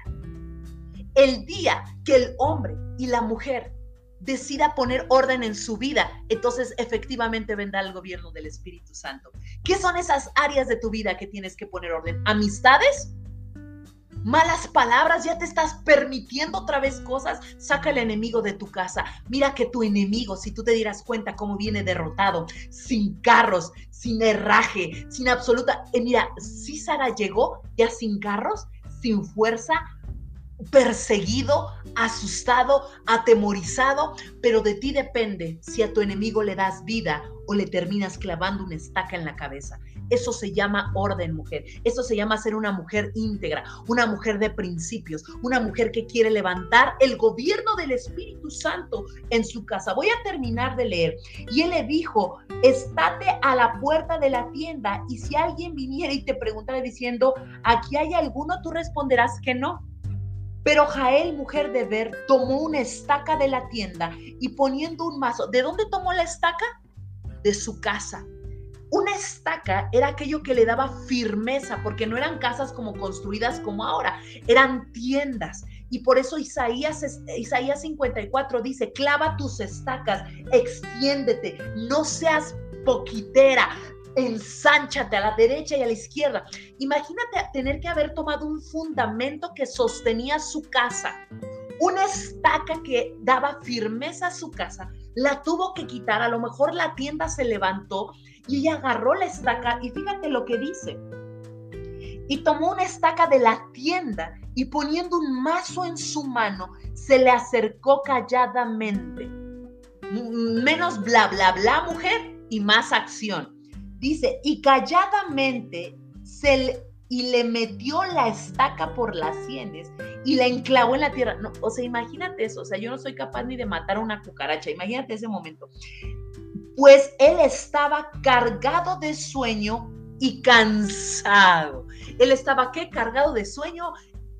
El día que el hombre y la mujer decida poner orden en su vida, entonces efectivamente vendrá el gobierno del Espíritu Santo. ¿Qué son esas áreas de tu vida que tienes que poner orden? ¿Amistades? malas palabras, ya te estás permitiendo otra vez cosas, saca el enemigo de tu casa. Mira que tu enemigo, si tú te dieras cuenta cómo viene derrotado, sin carros, sin herraje, sin absoluta... Eh, mira, Císara llegó ya sin carros, sin fuerza, perseguido, asustado, atemorizado, pero de ti depende si a tu enemigo le das vida o le terminas clavando una estaca en la cabeza. Eso se llama orden, mujer. Eso se llama ser una mujer íntegra, una mujer de principios, una mujer que quiere levantar el gobierno del Espíritu Santo en su casa. Voy a terminar de leer. Y él le dijo, estate a la puerta de la tienda y si alguien viniera y te preguntara diciendo, ¿aquí hay alguno? Tú responderás que no pero Jael, mujer de Ver, tomó una estaca de la tienda y poniendo un mazo, ¿de dónde tomó la estaca? De su casa. Una estaca era aquello que le daba firmeza, porque no eran casas como construidas como ahora, eran tiendas. Y por eso Isaías, Isaías 54 dice, clava tus estacas, extiéndete, no seas poquitera, ensánchate a la derecha y a la izquierda. Imagínate tener que haber tomado un fundamento que sostenía su casa, una estaca que daba firmeza a su casa, la tuvo que quitar, a lo mejor la tienda se levantó y ella agarró la estaca y fíjate lo que dice. Y tomó una estaca de la tienda y poniendo un mazo en su mano, se le acercó calladamente. Menos bla, bla, bla, mujer, y más acción. Dice, y calladamente se le, y le metió la estaca por las sienes y la enclavó en la tierra. No, o sea, imagínate eso. O sea, yo no soy capaz ni de matar a una cucaracha. Imagínate ese momento. Pues él estaba cargado de sueño y cansado. Él estaba, ¿qué? Cargado de sueño.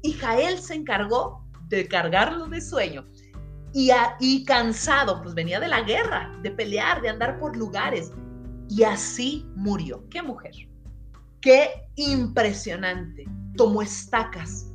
Y Jael se encargó de cargarlo de sueño. Y, y cansado, pues venía de la guerra, de pelear, de andar por lugares y así murió. ¿Qué mujer? Qué impresionante. Tomó estacas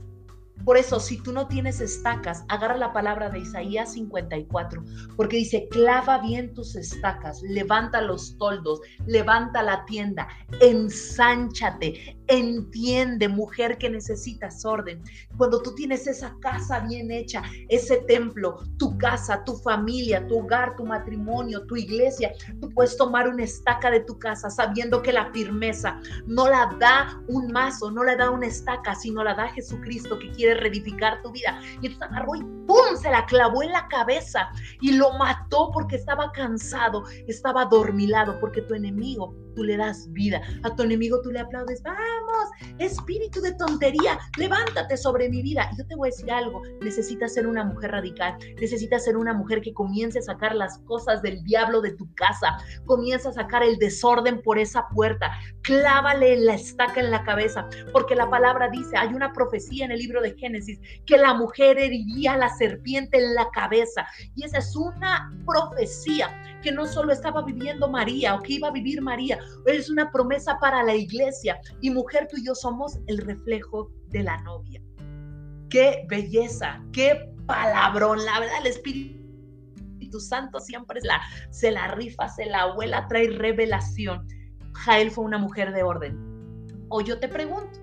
por eso, si tú no tienes estacas, agarra la palabra de Isaías 54, porque dice, clava bien tus estacas, levanta los toldos, levanta la tienda, ensánchate, entiende, mujer que necesitas orden. Cuando tú tienes esa casa bien hecha, ese templo, tu casa, tu familia, tu hogar, tu matrimonio, tu iglesia, tú puedes tomar una estaca de tu casa sabiendo que la firmeza no la da un mazo, no la da una estaca, sino la da Jesucristo que quiere reedificar tu vida. Y entonces agarró y ¡pum! se la clavó en la cabeza y lo mató porque estaba cansado, estaba dormilado, porque tu enemigo tú le das vida, a tu enemigo tú le aplaudes, espíritu de tontería, levántate sobre mi vida. Yo te voy a decir algo, necesitas ser una mujer radical, necesitas ser una mujer que comience a sacar las cosas del diablo de tu casa, comienza a sacar el desorden por esa puerta, clávale la estaca en la cabeza, porque la palabra dice, hay una profecía en el libro de Génesis, que la mujer heriría a la serpiente en la cabeza. Y esa es una profecía que no solo estaba viviendo María o que iba a vivir María, es una promesa para la iglesia. Y mujer, tú y yo somos el reflejo de la novia. Qué belleza, qué palabrón. La verdad, el Espíritu Santo siempre se la rifa, se la abuela, trae revelación. Jael fue una mujer de orden. O yo te pregunto,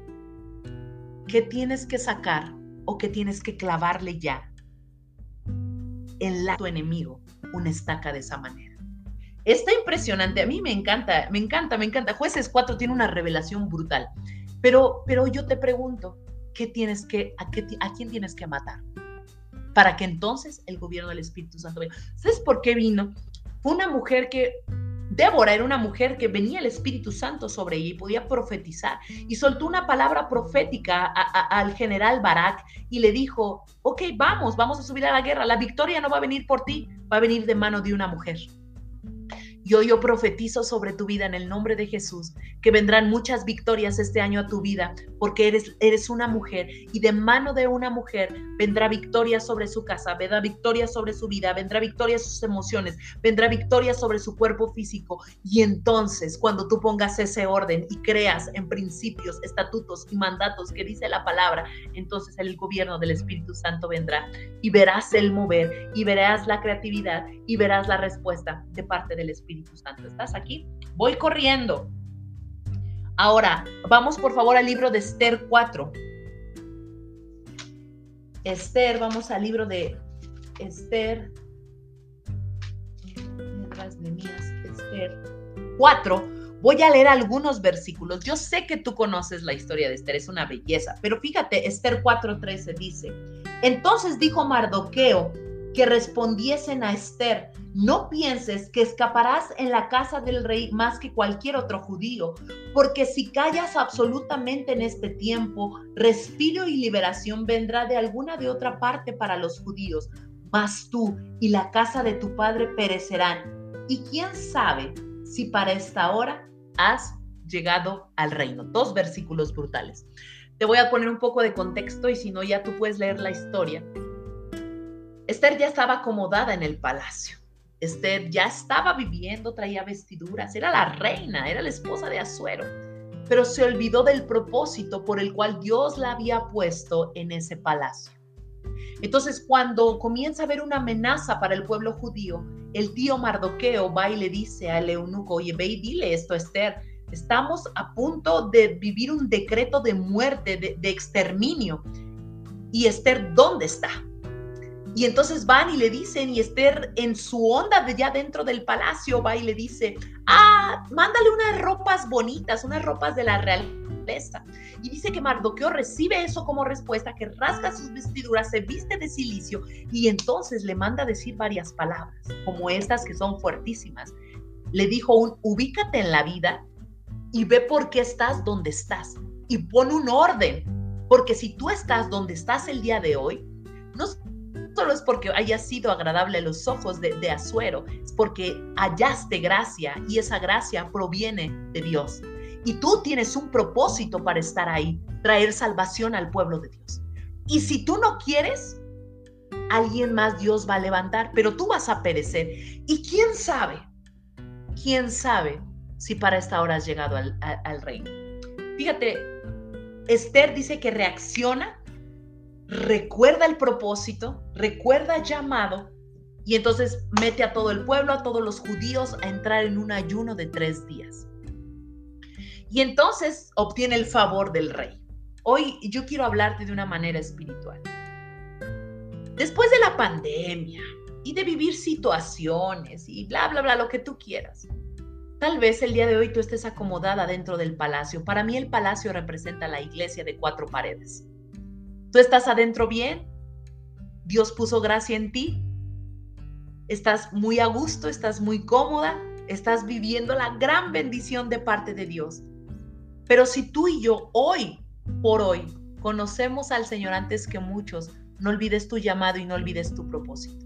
¿qué tienes que sacar o qué tienes que clavarle ya en la tu enemigo una estaca de esa manera? Está impresionante, a mí me encanta, me encanta, me encanta. Jueces 4 tiene una revelación brutal, pero, pero yo te pregunto, ¿qué tienes que, a, qué, a quién tienes que matar? Para que entonces el gobierno del Espíritu Santo venga. ¿Sabes por qué vino? Fue una mujer que Débora era una mujer que venía el Espíritu Santo sobre ella y podía profetizar. Y soltó una palabra profética al general Barak y le dijo, ok, vamos, vamos a subir a la guerra. La victoria no va a venir por ti, va a venir de mano de una mujer. Yo, profetizo sobre tu vida en el nombre de Jesús, que vendrán muchas victorias este año a tu vida, porque eres, eres una mujer y de mano de una mujer vendrá victoria sobre su casa, vendrá victoria sobre su vida, vendrá victoria sobre sus emociones, vendrá victoria sobre su cuerpo físico. Y entonces, cuando tú pongas ese orden y creas en principios, estatutos y mandatos que dice la palabra, entonces el gobierno del Espíritu Santo vendrá y verás el mover y verás la creatividad y verás la respuesta de parte del Espíritu Santo. ¿Estás aquí? Voy corriendo. Ahora, vamos por favor al libro de Esther 4. Esther, vamos al libro de Esther. Esther 4. Voy a leer algunos versículos. Yo sé que tú conoces la historia de Esther, es una belleza, pero fíjate, Esther 4:13 dice, entonces dijo Mardoqueo, que respondiesen a Esther, no pienses que escaparás en la casa del rey más que cualquier otro judío, porque si callas absolutamente en este tiempo, respiro y liberación vendrá de alguna de otra parte para los judíos, mas tú y la casa de tu padre perecerán. Y quién sabe si para esta hora has llegado al reino. Dos versículos brutales. Te voy a poner un poco de contexto y si no, ya tú puedes leer la historia. Esther ya estaba acomodada en el palacio. Esther ya estaba viviendo, traía vestiduras, era la reina, era la esposa de Azuero, pero se olvidó del propósito por el cual Dios la había puesto en ese palacio. Entonces, cuando comienza a haber una amenaza para el pueblo judío, el tío Mardoqueo va y le dice al eunuco, oye, ve y dile esto, Esther, estamos a punto de vivir un decreto de muerte, de, de exterminio. Y Esther, ¿dónde está? Y entonces van y le dicen, y Esther en su onda de ya dentro del palacio va y le dice, ah, mándale unas ropas bonitas, unas ropas de la realeza. Y dice que Mardoqueo recibe eso como respuesta, que rasga sus vestiduras, se viste de silicio y entonces le manda decir varias palabras, como estas que son fuertísimas. Le dijo un, ubícate en la vida y ve por qué estás donde estás y pon un orden, porque si tú estás donde estás el día de hoy, no solo es porque haya sido agradable a los ojos de, de Azuero, es porque hallaste gracia y esa gracia proviene de Dios. Y tú tienes un propósito para estar ahí, traer salvación al pueblo de Dios. Y si tú no quieres, alguien más Dios va a levantar, pero tú vas a perecer. Y quién sabe, quién sabe si para esta hora has llegado al, al reino. Fíjate, Esther dice que reacciona, recuerda el propósito, recuerda el llamado y entonces mete a todo el pueblo, a todos los judíos a entrar en un ayuno de tres días. Y entonces obtiene el favor del rey. Hoy yo quiero hablarte de una manera espiritual. Después de la pandemia y de vivir situaciones y bla, bla, bla, lo que tú quieras, Tal vez el día de hoy tú estés acomodada dentro del palacio. Para mí el palacio representa la iglesia de cuatro paredes. ¿Tú estás adentro bien? ¿Dios puso gracia en ti? ¿Estás muy a gusto? ¿Estás muy cómoda? ¿Estás viviendo la gran bendición de parte de Dios? Pero si tú y yo hoy por hoy conocemos al Señor antes que muchos, no olvides tu llamado y no olvides tu propósito.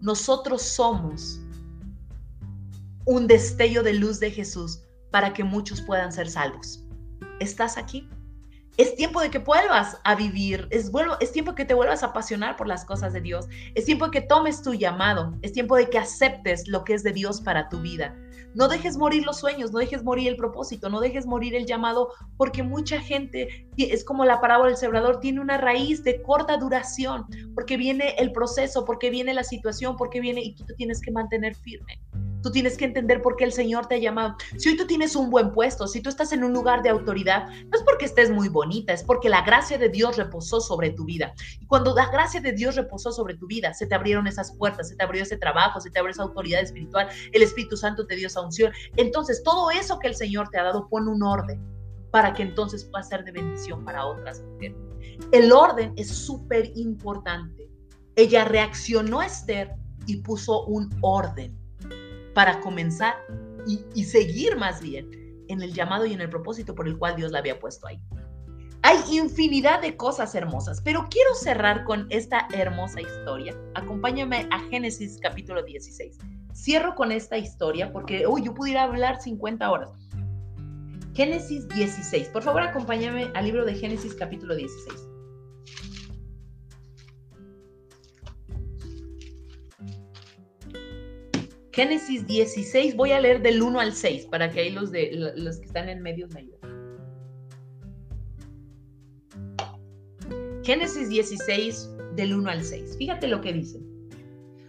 Nosotros somos un destello de luz de Jesús para que muchos puedan ser salvos. ¿Estás aquí? Es tiempo de que vuelvas a vivir, es, es tiempo que te vuelvas a apasionar por las cosas de Dios, es tiempo de que tomes tu llamado, es tiempo de que aceptes lo que es de Dios para tu vida. No dejes morir los sueños, no dejes morir el propósito, no dejes morir el llamado, porque mucha gente, es como la parábola del sembrador, tiene una raíz de corta duración, porque viene el proceso, porque viene la situación, porque viene y tú te tienes que mantener firme. Tú tienes que entender por qué el Señor te ha llamado. Si hoy tú tienes un buen puesto, si tú estás en un lugar de autoridad, no es porque estés muy bonita, es porque la gracia de Dios reposó sobre tu vida. Y cuando la gracia de Dios reposó sobre tu vida, se te abrieron esas puertas, se te abrió ese trabajo, se te abrió esa autoridad espiritual, el Espíritu Santo te dio esa unción. Entonces, todo eso que el Señor te ha dado, pone un orden para que entonces pueda ser de bendición para otras mujeres. El orden es súper importante. Ella reaccionó Esther y puso un orden para comenzar y, seguir más bien en el llamado y en el propósito por el cual Dios la había puesto ahí. Hay infinidad de cosas hermosas, pero quiero cerrar con esta hermosa historia. Acompáñame a Génesis capítulo 16. Cierro con esta historia porque, uy, yo pudiera hablar 50 horas. Génesis 16. Por favor, acompáñame al libro de Génesis capítulo 16. Génesis 16, voy a leer del 1 al 6 para que ahí los, de, los que están en medio me ayuden. Génesis 16, del 1 al 6. Fíjate lo que dice.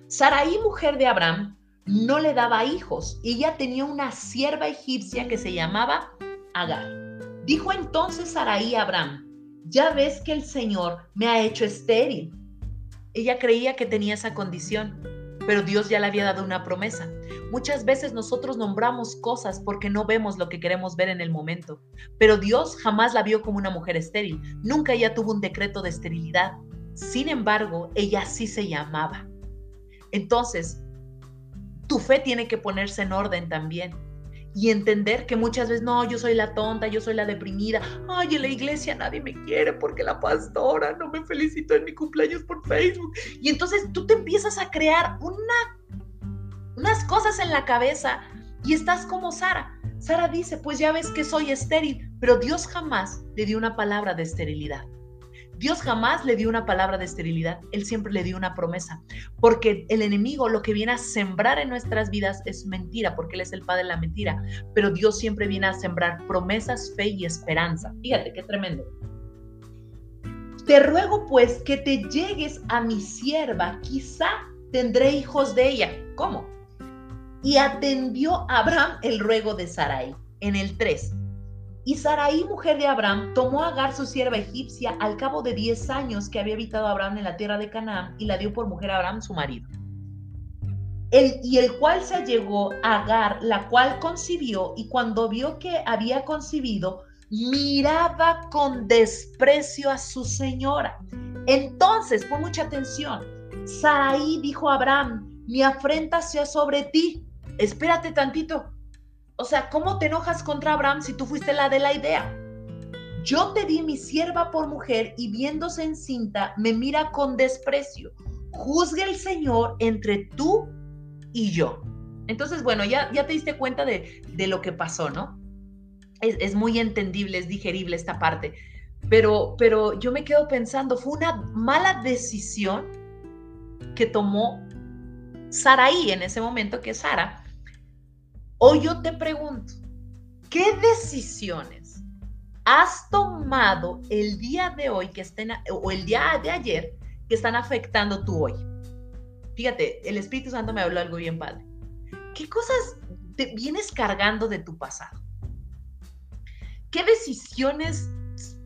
Saraí, mujer de Abraham, no le daba hijos y ella tenía una sierva egipcia que se llamaba Agar. Dijo entonces Saraí a Abraham, ya ves que el Señor me ha hecho estéril. Ella creía que tenía esa condición pero Dios ya le había dado una promesa. Muchas veces nosotros nombramos cosas porque no vemos lo que queremos ver en el momento, pero Dios jamás la vio como una mujer estéril, nunca ella tuvo un decreto de esterilidad. Sin embargo, ella sí se llamaba. Entonces, tu fe tiene que ponerse en orden también y entender que muchas veces, no, yo soy la tonta, yo soy la deprimida, ay, en la iglesia nadie me quiere porque la pastora no me felicitó en mi cumpleaños por Facebook. Y entonces tú te empiezas a crear una, unas cosas en la cabeza y estás como Sara. Sara dice, pues ya ves que soy estéril, pero Dios jamás le dio una palabra de esterilidad. Dios jamás le dio una palabra de esterilidad, Él siempre le dio una promesa, porque el enemigo lo que viene a sembrar en nuestras vidas es mentira, porque Él es el padre de la mentira, pero Dios siempre viene a sembrar promesas, fe y esperanza. Fíjate qué tremendo. Te ruego pues que te llegues a mi sierva, quizá tendré hijos de ella. ¿Cómo? Y atendió Abraham el ruego de Sarai. En el 3. Y Saraí, mujer de Abraham, tomó a Agar, su sierva egipcia, al cabo de diez años que había habitado Abraham en la tierra de Canaán, y la dio por mujer a Abraham, su marido. El, y el cual se allegó a Agar, la cual concibió, y cuando vio que había concibido, miraba con desprecio a su señora. Entonces, pon mucha atención, Saraí dijo a Abraham, mi afrenta sea sobre ti. Espérate tantito, o sea, ¿cómo te enojas contra Abraham si tú fuiste la de la idea? Yo te di mi sierva por mujer y viéndose encinta me mira con desprecio. Juzgue el Señor entre tú y yo. Entonces, bueno, ya, ya te diste cuenta de, lo que pasó, ¿no? Es, muy entendible, es digerible esta parte. Pero, pero yo me quedo pensando, fue una mala decisión que tomó Saraí en ese momento, que es Sara, Hoy yo te pregunto, ¿qué decisiones has tomado el día de hoy que estén, o el día de ayer que están afectando tu hoy. Fíjate, el Espíritu Santo me habló algo bien padre. ¿Qué cosas te vienes cargando de tu pasado? ¿Qué decisiones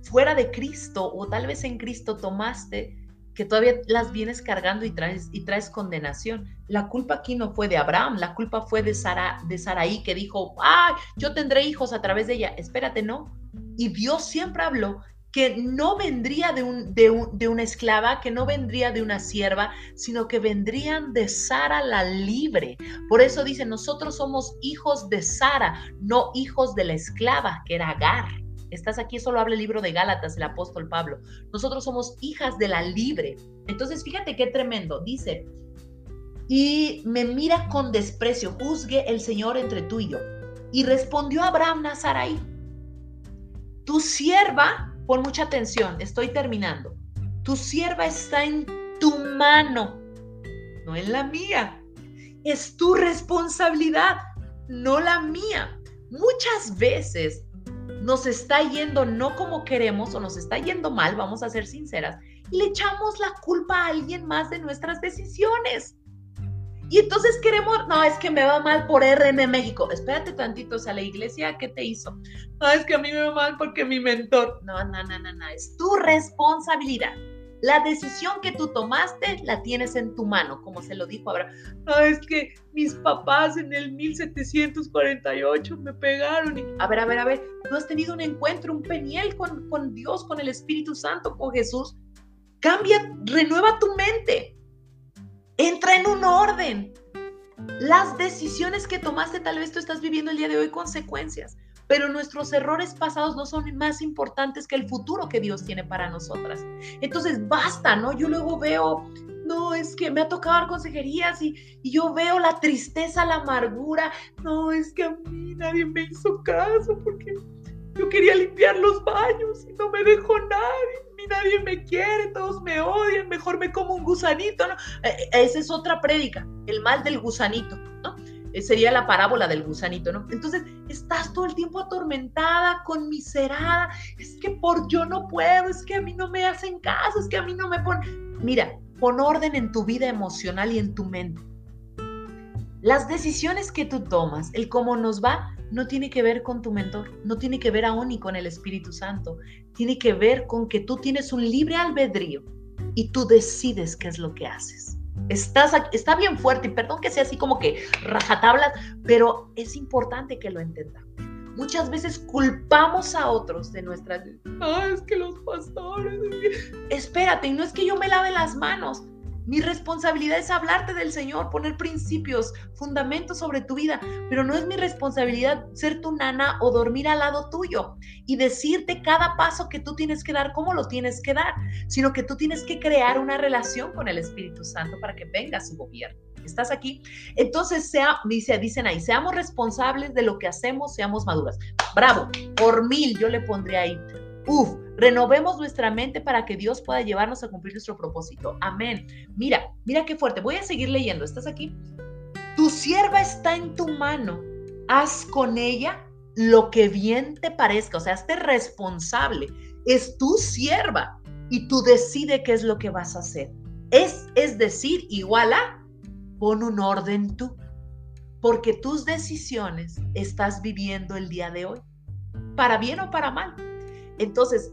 fuera de Cristo o tal vez en Cristo tomaste que todavía las vienes cargando y traes, y traes condenación. La culpa aquí no fue de Abraham, la culpa fue de, Sara, de Saraí que dijo, ay, yo tendré hijos a través de ella. Espérate, no. Y Dios siempre habló que no vendría de, un, de, de, una esclava, que no vendría de una sierva, sino que vendrían de Sara la libre. Por eso dice, nosotros somos hijos de Sara, no hijos de la esclava, que era Agar. Estás aquí, solo habla el libro de Gálatas, el apóstol Pablo. Nosotros somos hijas de la libre. Entonces, fíjate qué tremendo. Dice, y me mira con desprecio, juzgue el Señor entre tú y yo. Y respondió Abraham Nazaray, tu sierva, pon mucha atención, estoy terminando, tu sierva está en tu mano, no en la mía. Es tu responsabilidad, no la mía. Muchas veces nos está yendo no como queremos o nos está yendo mal, vamos a ser sinceras, y le echamos la culpa a alguien más de nuestras decisiones. Y entonces queremos, no, es que me va mal por RN México. Espérate tantito, o sea, la iglesia, ¿qué te hizo? No, es que a mí me va mal porque mi mentor. No, no, no, no, no, es tu responsabilidad. La decisión que tú tomaste la tienes en tu mano, como se lo dijo Abraham. No, es que mis papás en el 1748 me pegaron. Y... A ver, a ver, a ver, tú has tenido un encuentro, un peniel con, con Dios, con el Espíritu Santo, con Jesús. Cambia, renueva tu mente. Entra en un orden. Las decisiones que tomaste, tal vez tú estás viviendo el día de hoy consecuencias pero nuestros errores pasados no son más importantes que el futuro que Dios tiene para nosotras. Entonces, basta, ¿no? Yo luego veo, no, es que me ha tocado dar consejerías y, y yo veo la tristeza, la amargura, no, es que a mí nadie me hizo caso porque yo quería limpiar los baños y no me dejó nadie. Ni nadie me quiere, todos me odian, mejor me como un gusanito, ¿no? E, e, esa es otra prédica, el mal del gusanito, sería la parábola del gusanito, ¿no? Entonces, estás todo el tiempo atormentada, conmiserada, es que por yo no puedo, es que a mí no me hacen caso, es que a mí no me ponen... Mira, pon orden en tu vida emocional y en tu mente. Las decisiones que tú tomas, el cómo nos va, no tiene que ver con tu mentor, no tiene que ver aún ni con el Espíritu Santo, tiene que ver con que tú tienes un libre albedrío y tú decides qué es lo que haces. Estás, está bien fuerte y perdón que sea así como que rajatablas, pero es importante que lo entendamos. Muchas veces culpamos a otros de nuestras... Ah, es que los pastores... Espérate, y no es que yo me lave las manos, mi responsabilidad es hablarte del Señor, poner principios, fundamentos sobre tu vida, pero no es mi responsabilidad ser tu nana o dormir al lado tuyo y decirte cada paso que tú tienes que dar, cómo lo tienes que dar, sino que tú tienes que crear una relación con el Espíritu Santo para que venga su gobierno. ¿Estás aquí? Entonces, sea, dice, dicen ahí, seamos responsables de lo que hacemos, seamos maduras. Bravo, por mil yo le pondría ahí. Uf, renovemos nuestra mente para que Dios pueda llevarnos a cumplir nuestro propósito. Amén. Mira, mira qué fuerte. Voy a seguir leyendo. ¿Estás aquí? Tu sierva está en tu mano. Haz con ella lo que bien te parezca. O sea, hazte responsable. Es tu sierva y tú decide qué es lo que vas a hacer. Es, es decir, igual a pon un orden tú. Porque tus decisiones estás viviendo el día de hoy. Para bien o para mal. Entonces,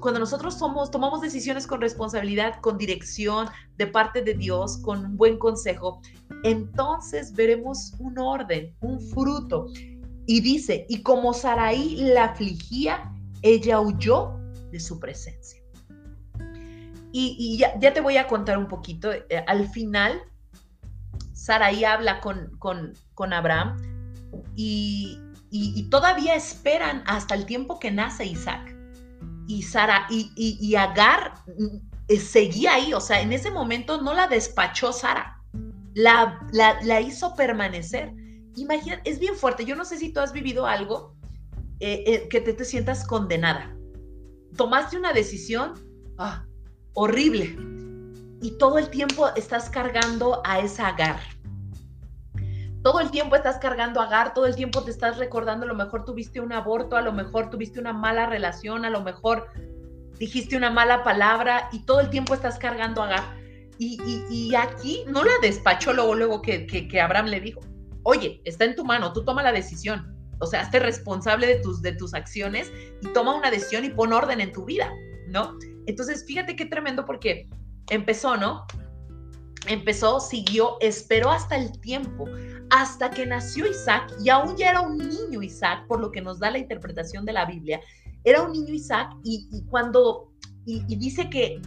cuando nosotros somos, tomamos decisiones con responsabilidad, con dirección de parte de Dios, con un buen consejo, entonces veremos un orden, un fruto. Y dice, y como Saraí la afligía, ella huyó de su presencia. Y, ya, te voy a contar un poquito. Eh, al final, Saraí habla con, con, Abraham y, y todavía esperan hasta el tiempo que nace Isaac y Sara y, y, Agar eh, seguía ahí, o sea, en ese momento no la despachó Sara, la, la, hizo permanecer. Imagina, es bien fuerte, yo no sé si tú has vivido algo eh, eh, que te, te, sientas condenada. Tomaste una decisión ah, horrible y todo el tiempo estás cargando a esa Agar. Todo el tiempo estás cargando agar, todo el tiempo te estás recordando, a lo mejor tuviste un aborto, a lo mejor tuviste una mala relación, a lo mejor dijiste una mala palabra y todo el tiempo estás cargando agar. Y, y, aquí no la despachó luego, luego que, que, que, Abraham le dijo, oye, está en tu mano, tú toma la decisión. O sea, hazte responsable de tus, de tus acciones y toma una decisión y pon orden en tu vida, ¿no? Entonces, fíjate qué tremendo porque empezó, ¿no? Empezó, siguió, esperó hasta el tiempo, hasta que nació Isaac y aún ya era un niño Isaac, por lo que nos da la interpretación de la Biblia. Era un niño Isaac y, cuando, y, dice que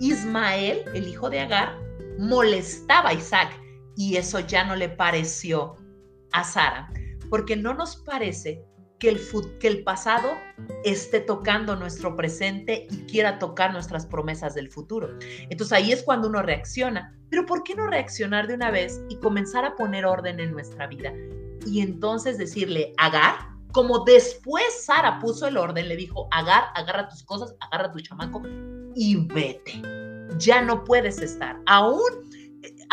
Ismael, el hijo de Agar, molestaba a Isaac y eso ya no le pareció a Sara, porque no nos parece que el, pasado esté tocando nuestro presente y quiera tocar nuestras promesas del futuro. Entonces ahí es cuando uno reacciona. Pero ¿por qué no reaccionar de una vez y comenzar a poner orden en nuestra vida? Y entonces decirle, Agar, como después Sara puso el orden, le dijo, Agar, agarra tus cosas, agarra tu chamaco y vete. Ya no puedes estar. Aún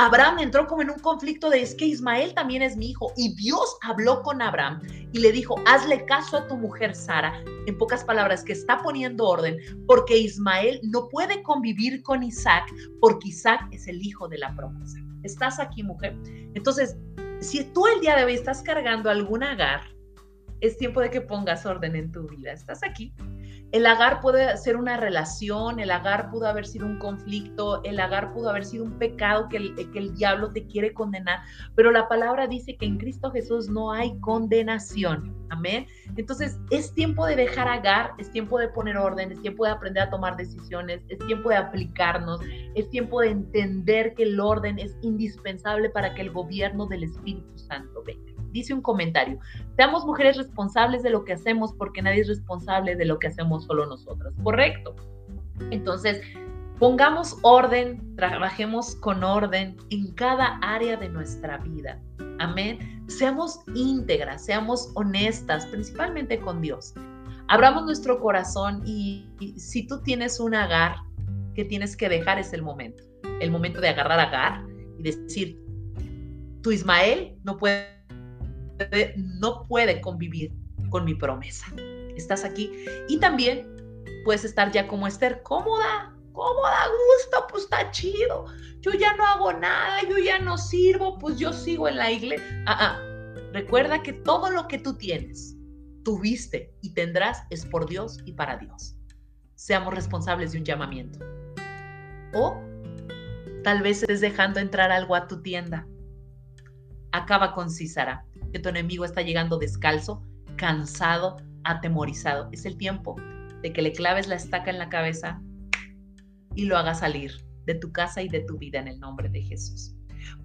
Abraham entró como en un conflicto de es que Ismael también es mi hijo y Dios habló con Abraham y le dijo, hazle caso a tu mujer Sara, en pocas palabras, que está poniendo orden porque Ismael no puede convivir con Isaac porque Isaac es el hijo de la promesa. ¿Estás aquí, mujer? Entonces, si tú el día de hoy estás cargando algún agar, es tiempo de que pongas orden en tu vida. ¿Estás aquí? El agar puede ser una relación, el agar pudo haber sido un conflicto, el agar pudo haber sido un pecado que el, que el diablo te quiere condenar, pero la palabra dice que en Cristo Jesús no hay condenación. Amén. Entonces es tiempo de dejar agar, es tiempo de poner orden, es tiempo de aprender a tomar decisiones, es tiempo de aplicarnos, es tiempo de entender que el orden es indispensable para que el gobierno del Espíritu Santo venga dice un comentario, seamos mujeres responsables de lo que hacemos porque nadie es responsable de lo que hacemos solo nosotras. Correcto. Entonces, pongamos orden, trabajemos con orden en cada área de nuestra vida. Amén. Seamos íntegras, seamos honestas, principalmente con Dios. Abramos nuestro corazón y, si tú tienes un agar que tienes que dejar es el momento. El momento de agarrar agar y decir, tu Ismael no puede no puede convivir con mi promesa. Estás aquí y también puedes estar ya como Esther, cómoda, cómoda, gusto, pues está chido. Yo ya no hago nada, yo ya no sirvo, pues yo sigo en la iglesia. Ah, ah. Recuerda que todo lo que tú tienes, tuviste y tendrás es por Dios y para Dios. Seamos responsables de un llamamiento. O tal vez estés dejando entrar algo a tu tienda. Acaba con Císara que tu enemigo está llegando descalzo, cansado, atemorizado. Es el tiempo de que le claves la estaca en la cabeza y lo hagas salir de tu casa y de tu vida en el nombre de Jesús.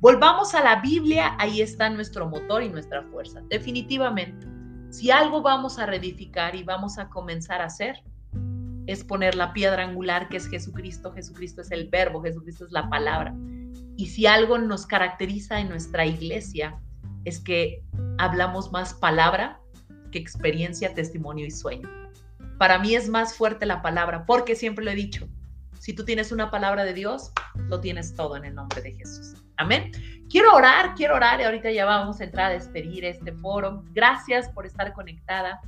Volvamos a la Biblia, ahí está nuestro motor y nuestra fuerza. Definitivamente, si algo vamos a reedificar y vamos a comenzar a hacer, es poner la piedra angular que es Jesucristo. Jesucristo es el verbo, Jesucristo es la palabra. Y si algo nos caracteriza en nuestra iglesia, es que hablamos más palabra que experiencia, testimonio y sueño. Para mí es más fuerte la palabra, porque siempre lo he dicho, si tú tienes una palabra de Dios, lo tienes todo en el nombre de Jesús. Amén. Quiero orar, quiero orar y ahorita ya vamos a entrar a despedir este foro. Gracias por estar conectada.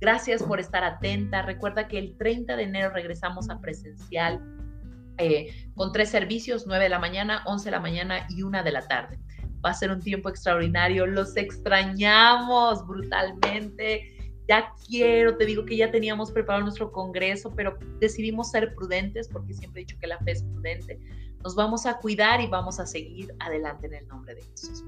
Gracias por estar atenta. Recuerda que el 30 de enero regresamos a presencial eh, con tres servicios, 9 de la mañana, 11 de la mañana y 1 de la tarde va a ser un tiempo extraordinario. Los extrañamos brutalmente. Ya quiero, te digo que ya teníamos preparado nuestro congreso, pero decidimos ser prudentes porque siempre he dicho que la fe es prudente. Nos vamos a cuidar y vamos a seguir adelante en el nombre de Jesús.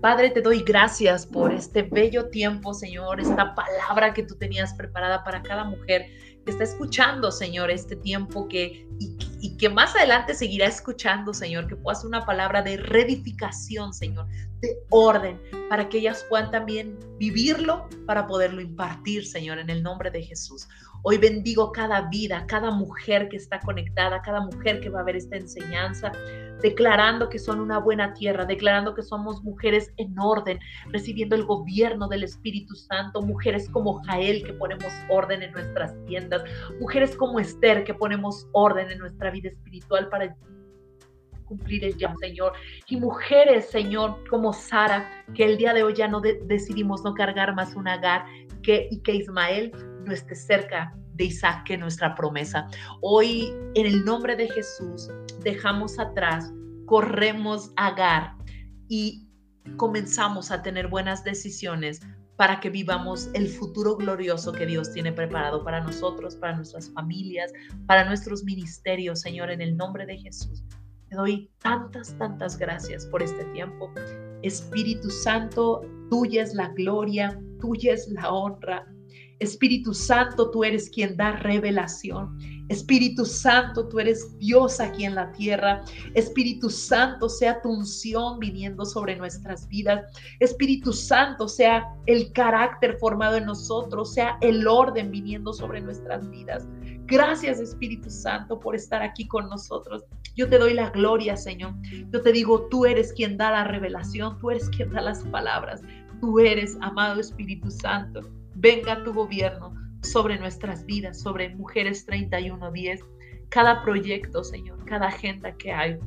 Padre, te doy gracias por este bello tiempo, Señor, esta palabra que tú tenías preparada para cada mujer que está escuchando, Señor, este tiempo que y, que más adelante seguirá escuchando, Señor, que pueda ser una palabra de reedificación, Señor, de orden, para que ellas puedan también vivirlo, para poderlo impartir, Señor, en el nombre de Jesús. Hoy bendigo cada vida, cada mujer que está conectada, cada mujer que va a ver esta enseñanza, declarando que son una buena tierra, declarando que somos mujeres en orden, recibiendo el gobierno del Espíritu Santo, mujeres como Jael que ponemos orden en nuestras tiendas, mujeres como Esther que ponemos orden en nuestra vida espiritual para cumplir el llamado, Señor. Y mujeres, Señor, como Sara, que el día de hoy ya no decidimos no cargar más un agar, que, y que Ismael no esté cerca de Isaac, que nuestra promesa. Hoy, en el nombre de Jesús, dejamos atrás, corremos agar y comenzamos a tener buenas decisiones para que vivamos el futuro glorioso que Dios tiene preparado para nosotros, para nuestras familias, para nuestros ministerios, Señor, en el nombre de Jesús. Te doy tantas, tantas gracias por este tiempo. Espíritu Santo, tuya es la gloria, tuya es la honra. Espíritu Santo, tú eres quien da revelación. Espíritu Santo, tú eres Dios aquí en la tierra. Espíritu Santo, sea tu unción viniendo sobre nuestras vidas. Espíritu Santo, sea el carácter formado en nosotros, sea el orden viniendo sobre nuestras vidas. Gracias Espíritu Santo por estar aquí con nosotros. Yo te doy la gloria, Señor. Yo te digo, tú eres quien da la revelación, tú eres quien da las palabras. Tú eres, amado Espíritu Santo. Venga tu gobierno sobre nuestras vidas, sobre Mujeres 3110. Cada proyecto, Señor, cada agenda que hay,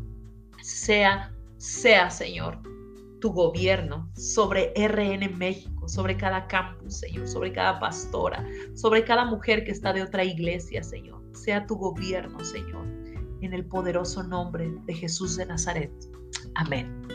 sea, sea, Señor, tu gobierno sobre RN México, sobre cada campus, Señor, sobre cada pastora, sobre cada mujer que está de otra iglesia, Señor. Sea tu gobierno, Señor, en el poderoso nombre de Jesús de Nazaret. Amén.